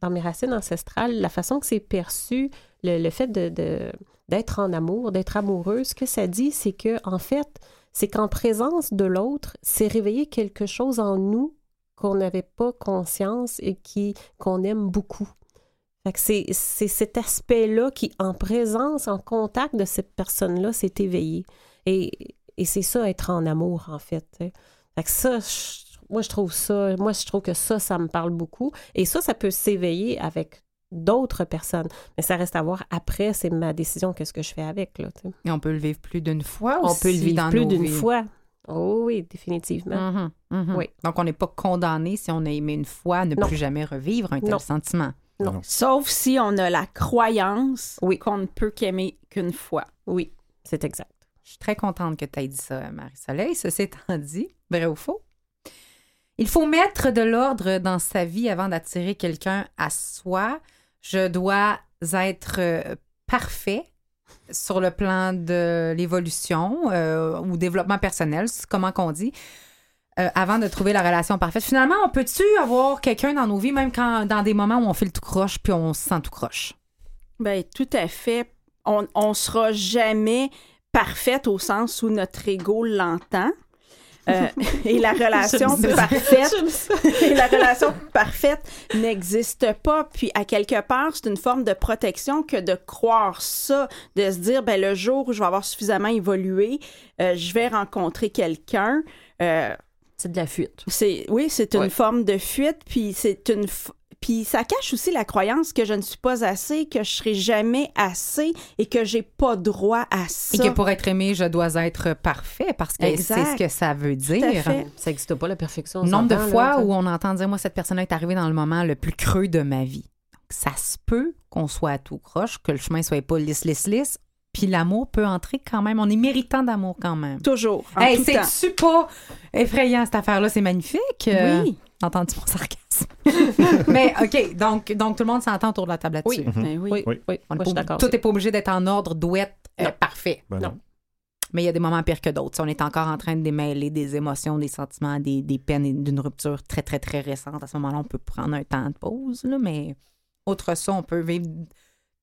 dans mes racines ancestrales, la façon que c'est perçu, le, fait de, de- d'être en amour, d'être amoureux, ce que ça dit, c'est que en fait, c'est qu'en présence de l'autre, c'est réveiller quelque chose en nous qu'on n'avait pas conscience et qu'on aime beaucoup. C'est, cet aspect-là qui, en présence, en contact de cette personne-là, s'est éveillé. Et, et c'est ça, être en amour, en fait. que ça, je- moi, je trouve ça, moi, je trouve que ça, ça me parle beaucoup. Et ça, ça peut s'éveiller avec d'autres personnes. Mais ça reste à voir après, c'est ma décision, qu'est-ce que je fais avec, là. Et on peut le vivre plus d'une fois On aussi peut le vivre dans plus d'une fois. Oh oui, définitivement. Mhm, mhm. Oui. Donc, on n'est pas condamné si on a aimé une fois à ne Non. plus jamais revivre un tel Non. sentiment. Sauf si on a la croyance Oui. qu'on ne peut qu'aimer qu'une fois. Oui, c'est exact. Je suis très contente que tu aies dit ça, Marie-Soleil. Ceci étant dit, vrai ou faux? Il faut mettre de l'ordre dans sa vie avant d'attirer quelqu'un à soi. Je dois être euh, parfait sur le plan de l'évolution euh, ou développement personnel, c'est comment qu'on dit, euh, avant de trouver la relation parfaite. Finalement, on peut-tu avoir quelqu'un dans nos vies, même quand dans des moments où on fait le tout croche puis on se sent tout croche? Ben, tout à fait. On, on sera jamais parfaite au sens où notre ego l'entend. Euh, et la relation parfaite, et la relation parfaite n'existe pas. Puis à quelque part, c'est une forme de protection que de croire ça, de se dire ben le jour où je vais avoir suffisamment évolué, euh, je vais rencontrer quelqu'un. Euh, C'est de la fuite. c'est oui, c'est une Ouais. forme de fuite, puis c'est une f- puis ça cache aussi la croyance que je ne suis pas assez, que je serai jamais assez et que j'ai pas droit à ça. Et que pour être aimé, je dois être parfait parce que Exact. c'est ce que ça veut dire. Ça n'existe pas, la perfection. on Nombre de fois là, où on entend dire moi cette personne est arrivée dans le moment le plus creux de ma vie. Ça se peut qu'on soit à tout croche, que le chemin soit pas lisse lisse lisse, puis l'amour peut entrer quand même. On est méritant d'amour quand même. Toujours. Hey, c'est-tu pas effrayant cette affaire-là? C'est magnifique. Euh, Oui. Entends-tu mon sarcasme? Mais OK, donc, donc tout le monde s'entend autour de la table là-dessus. Oui. Ben oui. Oui, Oui. oui, On est moi, pas- tout n'est pas obligé d'être en ordre, douette, euh, parfait. Ben Non. non. Mais il y a des moments pires que d'autres. Si on est encore en train de démêler des émotions, des sentiments, des, des peines et d'une rupture très, très, très récente. À ce moment-là, on peut prendre un temps de pause, là, mais autre ça, on peut vivre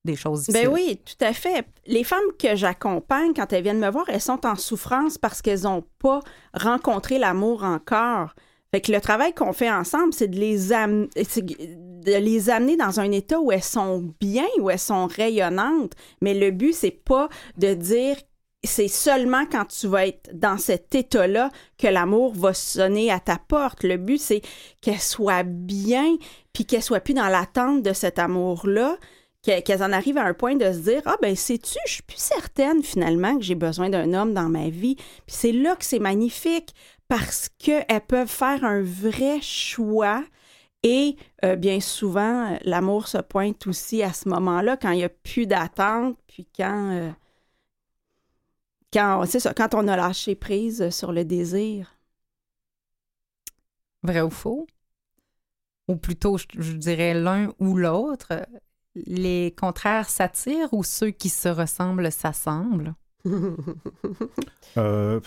des choses difficiles. Ben oui, tout à fait. Les femmes que j'accompagne, quand elles viennent me voir, elles sont en souffrance parce qu'elles n'ont pas rencontré l'amour encore. Fait que le travail qu'on fait ensemble, c'est de les amener, de les amener dans un état où elles sont bien, où elles sont rayonnantes. Mais le but, c'est pas de dire c'est seulement quand tu vas être dans cet état-là que l'amour va sonner à ta porte. Le but, c'est qu'elle soit bien, puis qu'elle soit plus dans l'attente de cet amour-là, qu'elles en arrivent à un point de se dire Ah, ben, sais-tu, je suis plus certaine finalement que j'ai besoin d'un homme dans ma vie. Puis c'est là que c'est magnifique parce qu'elles peuvent faire un vrai choix. Et euh, bien souvent, l'amour se pointe aussi à ce moment-là, quand il n'y a plus d'attente, puis quand, euh, quand, c'est ça, quand on a lâché prise sur le désir. Vrai ou faux? Ou plutôt, je dirais l'un ou l'autre. Les contraires s'attirent ou ceux qui se ressemblent s'assemblent? Euh,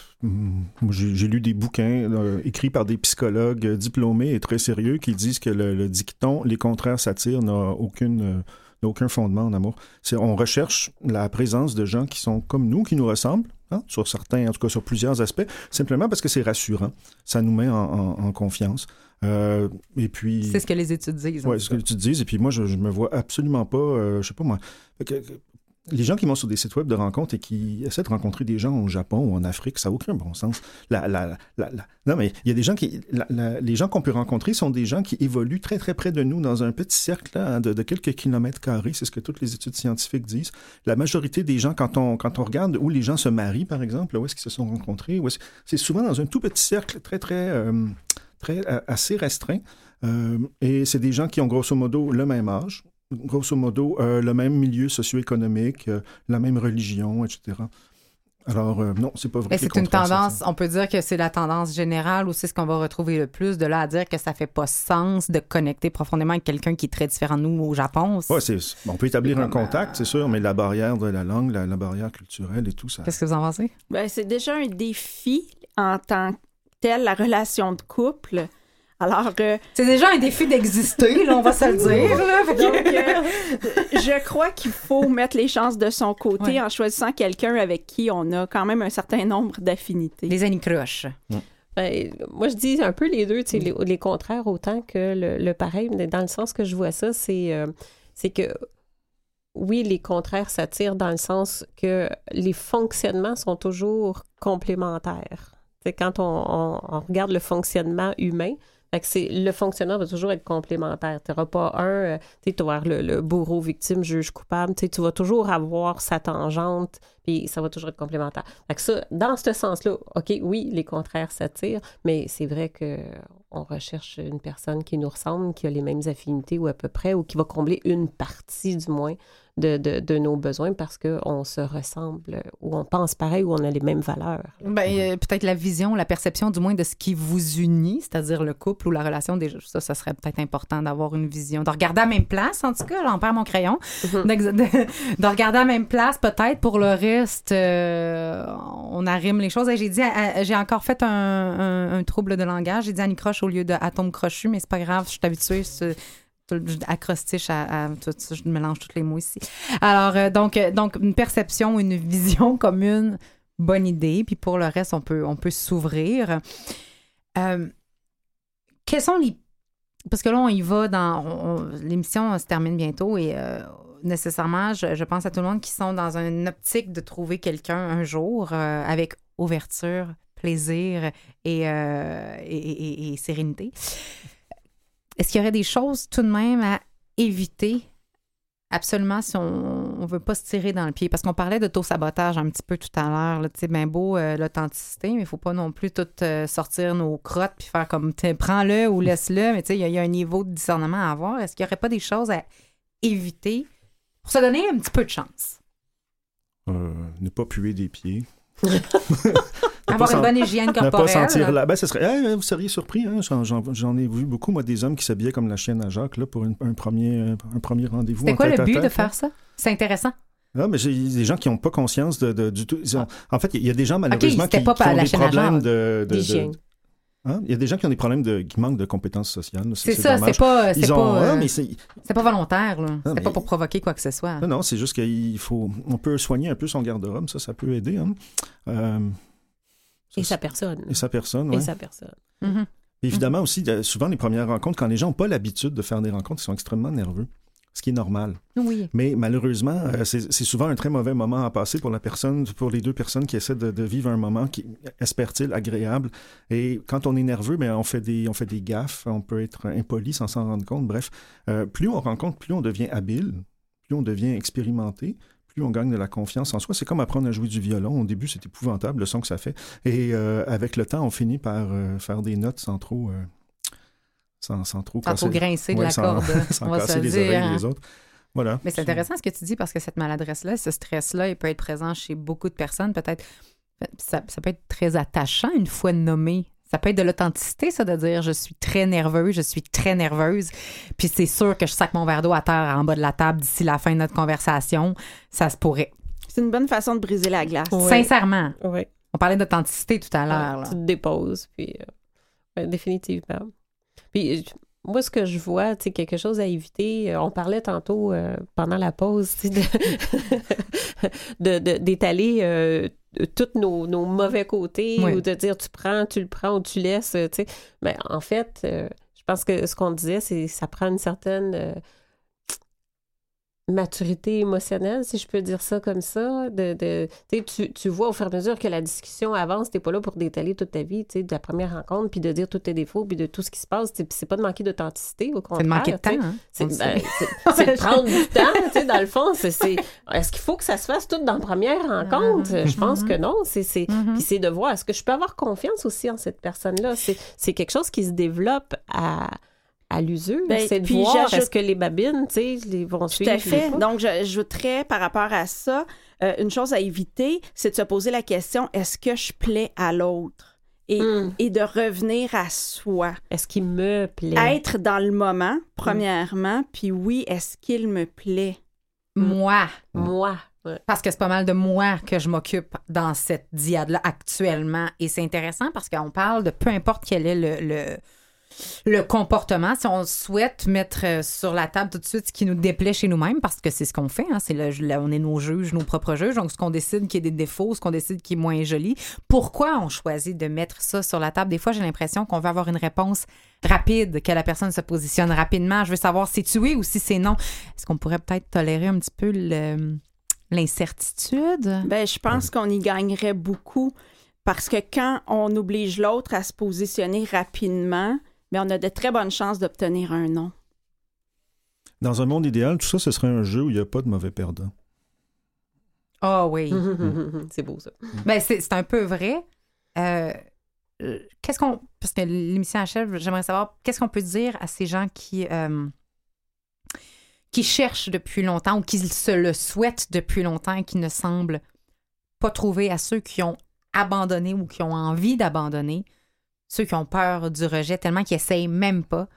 j'ai lu des bouquins euh, écrits par des psychologues diplômés et très sérieux qui disent que le, dicton les contraires s'attirent euh, n'a aucun fondement en amour. On recherche la présence de gens qui sont comme nous, qui nous ressemblent, hein, sur certains, en tout cas sur plusieurs aspects, simplement parce que c'est rassurant. Ça nous met en confiance. Euh, et puis. C'est ce que les études disent. tout ce que cas. tu dis. Et puis moi, je, je me vois absolument pas, euh, je sais pas moi. les gens qui vont sur des sites web de rencontres et qui essaient de rencontrer des gens au Japon ou en Afrique, ça n'a aucun bon sens. La, la, la- non, mais il y a des gens qui. les gens qu'on peut rencontrer sont des gens qui évoluent très, très près de nous dans un petit cercle là, de, de quelques kilomètres carrés. C'est ce que toutes les études scientifiques disent. La majorité des gens, quand on, quand on regarde où les gens se marient, par exemple, où est-ce qu'ils se sont rencontrés, c'est souvent dans un tout petit cercle très, très. euh, très euh, assez restreint. Euh, et c'est des gens qui ont grosso modo le même âge, grosso modo euh, le même milieu socio-économique, euh, la même religion, etc. Alors, euh, non, c'est pas vrai. C'est une tendance, on peut dire que c'est la tendance générale ou c'est ce qu'on va retrouver le plus, de là à dire que ça fait pas sens de connecter profondément avec quelqu'un qui est très différent de nous au Japon. C'est, on peut établir un contact, c'est sûr, mais la barrière de la langue, la, la barrière culturelle et tout ça. Qu'est-ce que vous en pensez? Ben, c'est déjà un défi en tant que tel, la relation de couple. Alors, euh, C'est déjà un défi d'exister, là, on va se le dire. là. Donc, euh, je crois qu'il faut mettre les chances de son côté Ouais. en choisissant quelqu'un avec qui on a quand même un certain nombre d'affinités. Les anicroches. Ben, moi, je dis un peu les deux, tu sais, les, les contraires autant que le, le pareil, mais dans le sens que je vois ça, c'est euh, c'est que oui, les contraires s'attirent dans le sens que les fonctionnements sont toujours complémentaires. Quand on, regarde le fonctionnement humain, le fonctionnement va toujours être complémentaire. Tu n'auras pas un, euh, tu vas avoir le, bourreau, victime, juge coupable. Tu vas toujours avoir sa tangente, puis ça va toujours être complémentaire. Fait que ça, dans ce sens-là, OK, oui, les contraires s'attirent, mais c'est vrai que on recherche une personne qui nous ressemble, qui a les mêmes affinités ou à peu près, ou qui va combler une partie du moins de, de, de nos besoins parce qu'on se ressemble, ou on pense pareil, ou on a les mêmes valeurs. Ben, euh, peut-être la vision, la perception du moins de ce qui vous unit, c'est-à-dire le couple ou la relation. Déjà, ça, ça serait peut-être important d'avoir une vision, de regarder à la même place, en tout cas, j'en perds mon crayon, D'ex- de, de regarder à la même place peut-être. Pour le reste, euh, on arrime les choses. Et J'ai dit, à- à- j'ai encore fait un, un- un trouble de langage. J'ai dit Annie Croche au lieu de atome crochu, mais c'est pas grave, je suis habituée. Acrostiche je mélange tous les mots ici. Alors, euh, donc, euh, donc, une perception, une vision commune, bonne idée. Puis pour le reste, on peut, on peut s'ouvrir. Euh, quels sont les. Parce que là, on y va dans. on- on- L'émission se termine bientôt et euh, nécessairement, je, pense à tout le monde qui sont dans une optique de trouver quelqu'un un jour euh, avec ouverture, plaisir euh, et- et sérénité. Est-ce qu'il y aurait des choses tout de même à éviter? Absolument si on ne veut pas se tirer dans le pied? Parce qu'on parlait d'auto-sabotage un petit peu tout à l'heure. sais, bien beau euh, l'authenticité, mais il ne faut pas non plus tout euh, sortir nos crottes puis faire comme prends-le ou laisse-le. Mais tu sais, il y, a- il y a un niveau de discernement à avoir. Est-ce qu'il n'y aurait pas des choses à éviter pour se donner un petit peu de chance? Euh, ne pas puer des pieds. Avoir une bonne hygiène Ne pas corporelle. sentir là. Ben, ce serait. eh, vous seriez surpris, hein? J'en, ai vu beaucoup, moi, des hommes qui s'habillaient comme la chienne à Jacques, là, pour une- un premier, un premier rendez-vous. En quoi le but de faire ça? C'est intéressant. Ah, mais j'ai des gens qui n'ont pas conscience de, de- du tout. ont- En fait, il y a des gens, malheureusement, c'était qui, pas qui ont la des problèmes de. de-. Hein? Il y a des gens qui ont des problèmes de. qui manquent de compétences sociales. C'est ça, c'est pas, c'est pas, ah, euh, c'est- c'est pas volontaire. là. C'était mais- pas pour provoquer quoi que ce soit. Non, non, c'est juste qu'il faut. On peut soigner un peu son garde-robe, ça, ça peut aider. Hein? Euh, Et sa personne. et sa personne, Et ouais. sa personne. Évidemment aussi, souvent, les premières rencontres, quand les gens n'ont pas l'habitude de faire des rencontres, ils sont extrêmement nerveux, ce qui est normal. Oui. Mais malheureusement, euh, c'est c'est souvent un très mauvais moment à passer pour la personne, pour les deux personnes qui essaient de, de vivre un moment qui, espère-t-il, agréable. Et quand on est nerveux, ben, on, fait des, on fait des gaffes, on peut être impoli sans s'en rendre compte. Bref, euh, plus on rencontre, plus on devient habile, plus on devient expérimenté, plus on gagne de la confiance en soi. C'est comme apprendre à jouer du violon. Au début, c'est épouvantable, le son que ça fait. Et euh, avec le temps, on finit par euh, faire des notes sans trop... euh, sans, sans trop Sans trop grincer de la sans- corde. sans on va se casser le les dire. oreilles hein. des autres. Voilà. Mais c'est intéressant ce que tu dis parce que cette maladresse-là, ce stress-là, il peut être présent chez beaucoup de personnes. Peut-être, ça, ça peut être très attachant une fois nommé. Ça peut être de l'authenticité, ça, de dire je suis très nerveux, je suis très nerveuse. Puis c'est sûr que je sac mon verre d'eau à terre en bas de la table d'ici la fin de notre conversation. Ça se pourrait. C'est une bonne façon de briser la glace. Ouais. Sincèrement. Oui. On parlait d'authenticité tout à l'heure. tu là. te déposes, puis euh, ouais, définitivement. Puis moi, ce que je vois, sais, quelque chose à éviter, euh, on parlait tantôt euh, pendant la pause, sais, de- de- d'étaler euh, tous nos, nos mauvais côtés Oui. ou de dire tu prends, tu le prends ou tu laisses, euh, tu sais. Mais en fait, euh, je pense que ce qu'on disait, c'est ça prend une certaine maturité émotionnelle, si je peux dire ça comme ça. De, de, tu, tu, vois au fur et à mesure que la discussion avance, t'es pas là pour détaler toute ta vie, tu sais, de la première rencontre, puis de dire tous tes défauts, puis de tout ce qui se passe. C'est pas de manquer d'authenticité, au C'est contraire. de manquer de temps. hein. C'est ben, c'est- c'est de prendre du temps, tu sais, dans le fond. c'est- c'est- Est-ce qu'il faut que ça se fasse tout dans la première rencontre? Je pense que non. C'est, c'est, Mhm. Puis c'est de voir, est-ce que je peux avoir confiance aussi en cette personne-là? C'est, c'est quelque chose qui se développe à, à l'usure. Ben, c'est de puis voir, est-ce que les babines, tu sais, les vont Tout suivre? à les fait. Donc, j'ajouterais par rapport à ça, euh, une chose à éviter, c'est de se poser la question est-ce que je plais à l'autre? Et, Hum. et de revenir à soi. Est-ce qu'il me plaît? Être dans le moment, premièrement, puis oui, est-ce qu'il me plaît? Moi, Moi. Ouais. Parce que c'est pas mal de moi que je m'occupe dans cette diade-là actuellement. Et c'est intéressant parce qu'on parle de peu importe quel est le, le, le comportement. Si on souhaite mettre euh, sur la table tout de suite ce qui nous déplaît chez nous-mêmes, parce que c'est ce qu'on fait, hein, c'est on est nos juges, nos propres juges. Donc, ce qu'on décide qui est des défauts, ce qu'on décide qui est moins joli. Pourquoi on choisit de mettre ça sur la table? Des fois, j'ai l'impression qu'on veut avoir une réponse rapide, que la personne se positionne rapidement. Je veux savoir si tu es ou si c'est non. Est-ce qu'on pourrait peut-être tolérer un petit peu l'incertitude? Ben, je pense qu'on y gagnerait beaucoup parce que quand on oblige l'autre à se positionner rapidement, mais on a de très bonnes chances d'obtenir un non. Dans un monde idéal, tout ça, ce serait un jeu où il n'y a pas de mauvais perdant. Ah oui. c'est beau, ça. Ben, c'est c'est un peu vrai. Euh, euh, qu'est-ce qu'on. Parce que l'émission achève, j'aimerais savoir qu'est-ce qu'on peut dire à ces gens qui. euh, qui cherchent depuis longtemps ou qui se le souhaitent depuis longtemps et qui ne semblent pas trouver à ceux qui ont abandonné ou qui ont envie d'abandonner, ceux qui ont peur du rejet tellement qu'ils essayent même pas,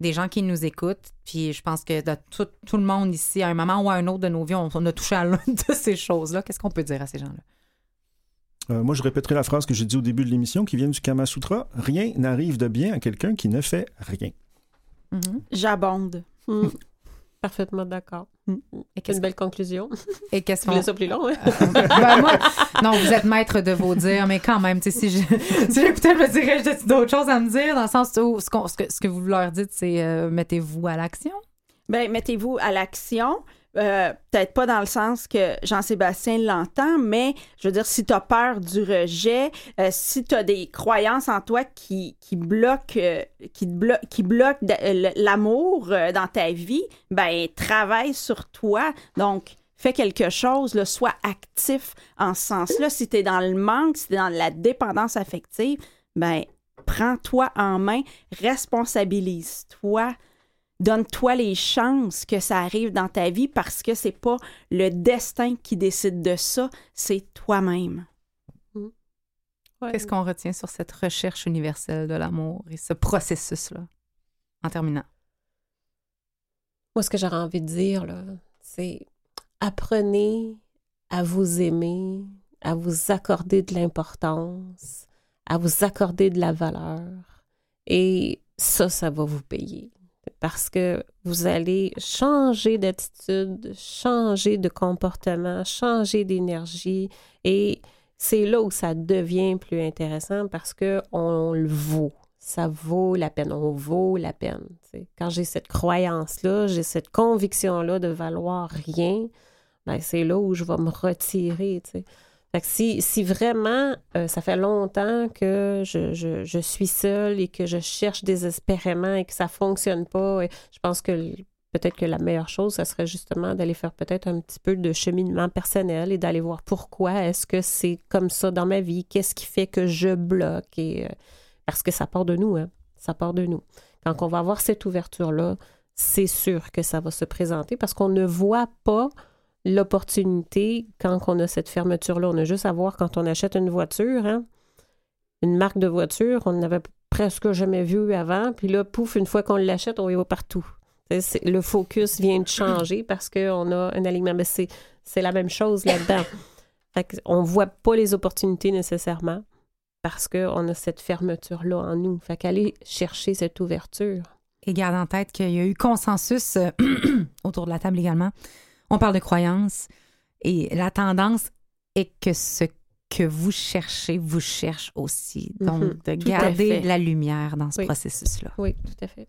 des gens qui nous écoutent. Puis je pense que de tout, tout le monde ici, à un moment ou à un autre de nos vies, on, on a touché à l'une de ces choses-là. Qu'est-ce qu'on peut dire à ces gens-là? Euh, moi, je répéterai la phrase que j'ai dit au début de l'émission qui vient du Kama Sutra. Rien n'arrive de bien à quelqu'un qui ne fait rien. Mhm. J'abonde. Mm. Parfaitement d'accord. Et C'est qu'est-ce une belle conclusion. et qu'est-ce qu'on. ça plus long, hein? Ben, moi, non, vous êtes maître de vos dires, mais quand même, tu sais, si je- si j'écoutais, je me dirais, j'ai d'autres choses à me dire, dans le sens où ce, qu'on- ce que, ce que vous leur dites, c'est euh, mettez-vous à l'action. Ben, mettez-vous à l'action. Euh, Peut-être pas dans le sens que Jean-Sébastien l'entend, mais je veux dire, si tu as peur du rejet, euh, si tu as des croyances en toi qui, qui bloquent, euh, qui, bloquent l'amour dans ta vie, ben, travaille sur toi. Donc, fais quelque chose, sois actif en ce sens-là. Si tu es dans le manque, si tu es dans la dépendance affective, ben, prends-toi en main, responsabilise-toi. Donne-toi les chances que ça arrive dans ta vie parce que c'est pas le destin qui décide de ça, c'est toi-même. Ouais. Qu'est-ce qu'on retient sur cette recherche universelle de l'amour et ce processus-là, en terminant? Moi, ce que j'aurais envie de dire, là, c'est apprenez à vous aimer, à vous accorder de l'importance, à vous accorder de la valeur. Et ça, ça va vous payer. Parce que vous allez changer d'attitude, changer de comportement, changer d'énergie. Et c'est là où ça devient plus intéressant parce que on le vaut. Ça vaut la peine. On vaut la peine. Quand j'ai cette croyance-là, j'ai cette conviction-là de valoir rien, ben c'est là où je vais me retirer. Si, vraiment euh, ça fait longtemps que je, suis seule et que je cherche désespérément et que ça fonctionne pas, je pense que peut-être que la meilleure chose, ça serait justement d'aller faire peut-être un petit peu de cheminement personnel et d'aller voir pourquoi est-ce que c'est comme ça dans ma vie, qu'est-ce qui fait que je bloque et euh, parce que ça part de nous, hein, ça part de nous. Quand on va avoir cette ouverture-là, c'est sûr que ça va se présenter parce qu'on ne voit pas l'opportunité quand on a cette fermeture-là. On a juste à voir quand on achète une voiture, hein, une marque de voiture, on n'avait presque jamais vu avant, puis là, pouf, une fois qu'on l'achète, on y va partout. Le focus vient de changer parce qu'on a un alignement. Mais c'est, c'est la même chose là-dedans. Fait on ne voit pas les opportunités nécessairement parce qu'on a cette fermeture-là en nous. Fait qu'aller chercher cette ouverture. Et garde en tête qu'il y a eu consensus euh, autour de la table également. On parle de croyances et la tendance est que ce que vous cherchez vous cherche aussi. Donc, Mhm, de garder la lumière dans ce Oui. processus-là. Oui, tout à fait.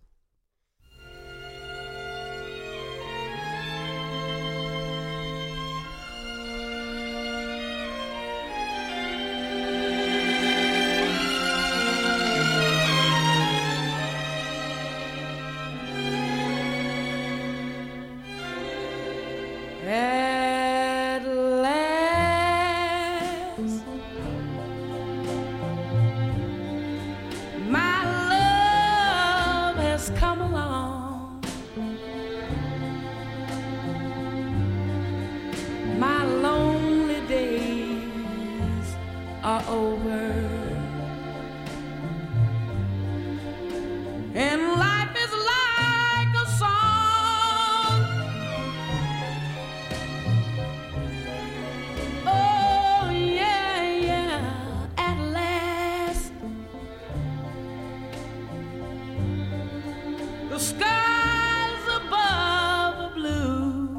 The skies above are blue.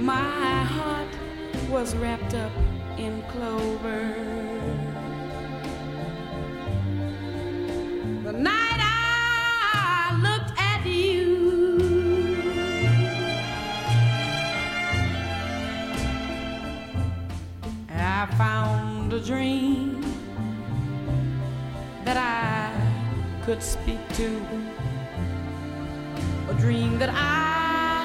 My heart was wrapped up in clover. The night I looked at you. I found a dream could speak to, a dream that I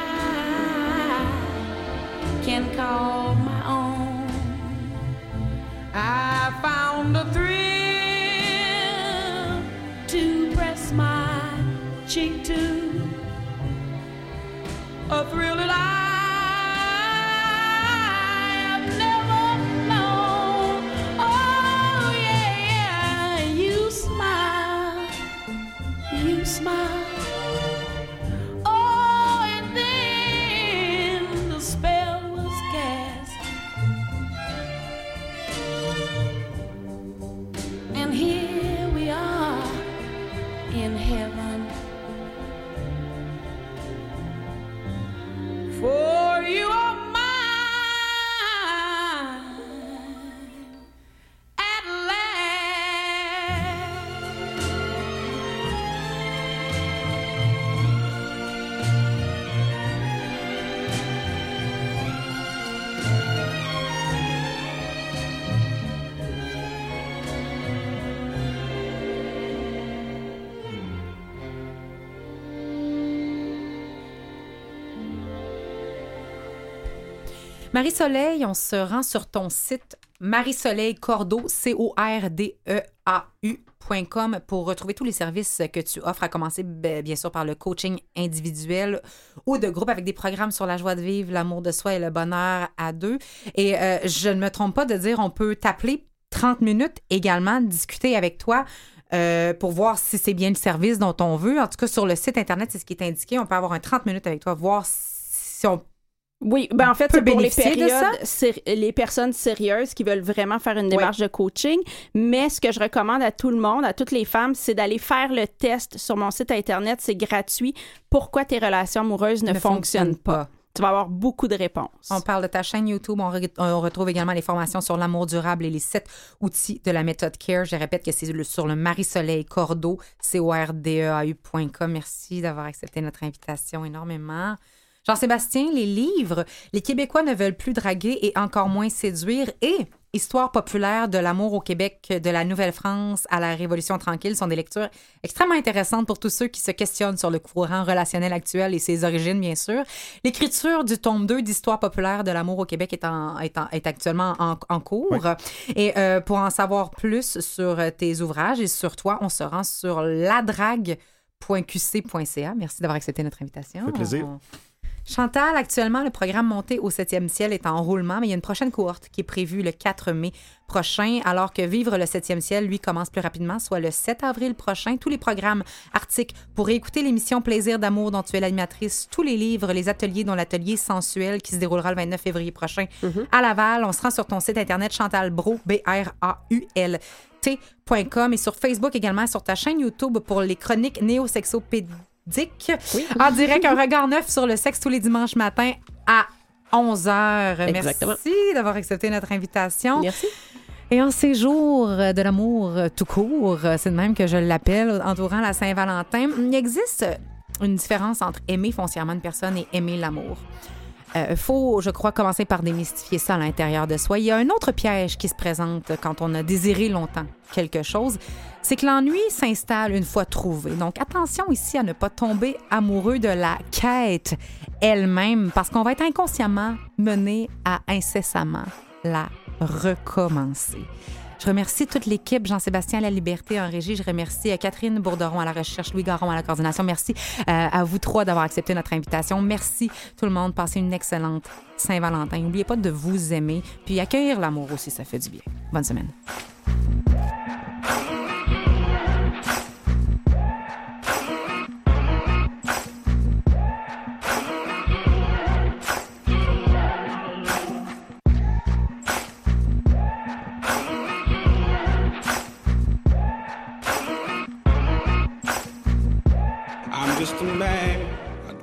can call my own. I Marie-Soleil, on se rend sur ton site Marie-Soleil Cordeau, C-O-R-D-E-A-U.com pour retrouver tous les services que tu offres, à commencer bien sûr par le coaching individuel ou de groupe avec des programmes sur la joie de vivre, l'amour de soi et le bonheur à deux. Et euh, je ne me trompe pas de dire, on peut t'appeler 30 minutes également, discuter avec toi. euh, pour voir si c'est bien le service dont on veut. En tout cas, sur le site Internet, c'est ce qui est indiqué. On peut avoir un 30 minutes avec toi, voir si on Oui, ben en fait, c'est pour les périodes, les personnes sérieuses qui veulent vraiment faire une démarche de coaching. Mais ce que je recommande à tout le monde, à toutes les femmes, c'est d'aller faire le test sur mon site Internet. C'est gratuit. Pourquoi tes relations amoureuses ne, ne fonctionnent fonctionne pas? pas? Tu vas avoir beaucoup de réponses. On parle de ta chaîne YouTube. On, re- on retrouve également les formations sur l'amour durable et les sept outils de la méthode CARE. Je répète que c'est le- sur le Marie-Soleil Cordeau, C-O-R-D-E-A-U.com. Merci d'avoir accepté notre invitation énormément. Jean-Sébastien, les livres, les Québécois ne veulent plus draguer et encore moins séduire et Histoire populaire de l'amour au Québec de la Nouvelle-France à la Révolution tranquille sont des lectures extrêmement intéressantes pour tous ceux qui se questionnent sur le courant relationnel actuel et ses origines, bien sûr. L'écriture du tome 2 d'Histoire populaire de l'amour au Québec est, en- est, en- est actuellement en, en cours. Et euh, pour en savoir plus sur tes ouvrages et sur toi, on se rend sur ladrague.qc.ca. Merci d'avoir accepté notre invitation. Ça fait plaisir. On- Chantal, actuellement, le programme Monté au 7e ciel est en roulement, mais il y a une prochaine cohorte qui est prévue le 4 mai prochain, alors que Vivre le 7e ciel, lui, commence plus rapidement, soit le 7 avril prochain. Tous les programmes articles pour écouter l'émission Plaisir d'amour dont tu es l'animatrice, tous les livres, les ateliers, dont l'atelier sensuel qui se déroulera le 29 février prochain à Laval. On se rend sur ton site internet chantalbro, B-R-A-U-L. T.com et sur Facebook également, sur ta chaîne YouTube pour les chroniques néo-sexopédiques. En direct, un regard neuf sur le sexe tous les dimanches matins à 11h. Exactement. Merci d'avoir accepté notre invitation. Merci. Et en ces jours de l'amour tout court, c'est de même que je l'appelle, entourant la Saint-Valentin, il existe une différence entre aimer foncièrement une personne et aimer l'amour. Il faut, je crois, commencer par démystifier ça à l'intérieur de soi. Il y a un autre piège qui se présente quand on a désiré longtemps quelque chose, c'est que l'ennui s'installe une fois trouvé. Donc attention ici à ne pas tomber amoureux de la quête elle-même, parce qu'on va être inconsciemment mené à incessamment la recommencer. Je remercie toute l'équipe, Jean-Sébastien à la Liberté en régie. Je remercie euh, Catherine Bourderon à la recherche, Louis Garon à la coordination. Merci euh, à vous trois d'avoir accepté notre invitation. Merci tout le monde. Passez une excellente Saint-Valentin. N'oubliez pas de vous aimer, puis accueillir l'amour aussi, ça fait du bien. Bonne semaine.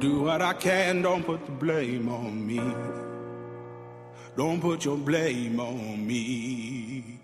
Do what I can. Don't put the blame on me. Don't put your blame on me.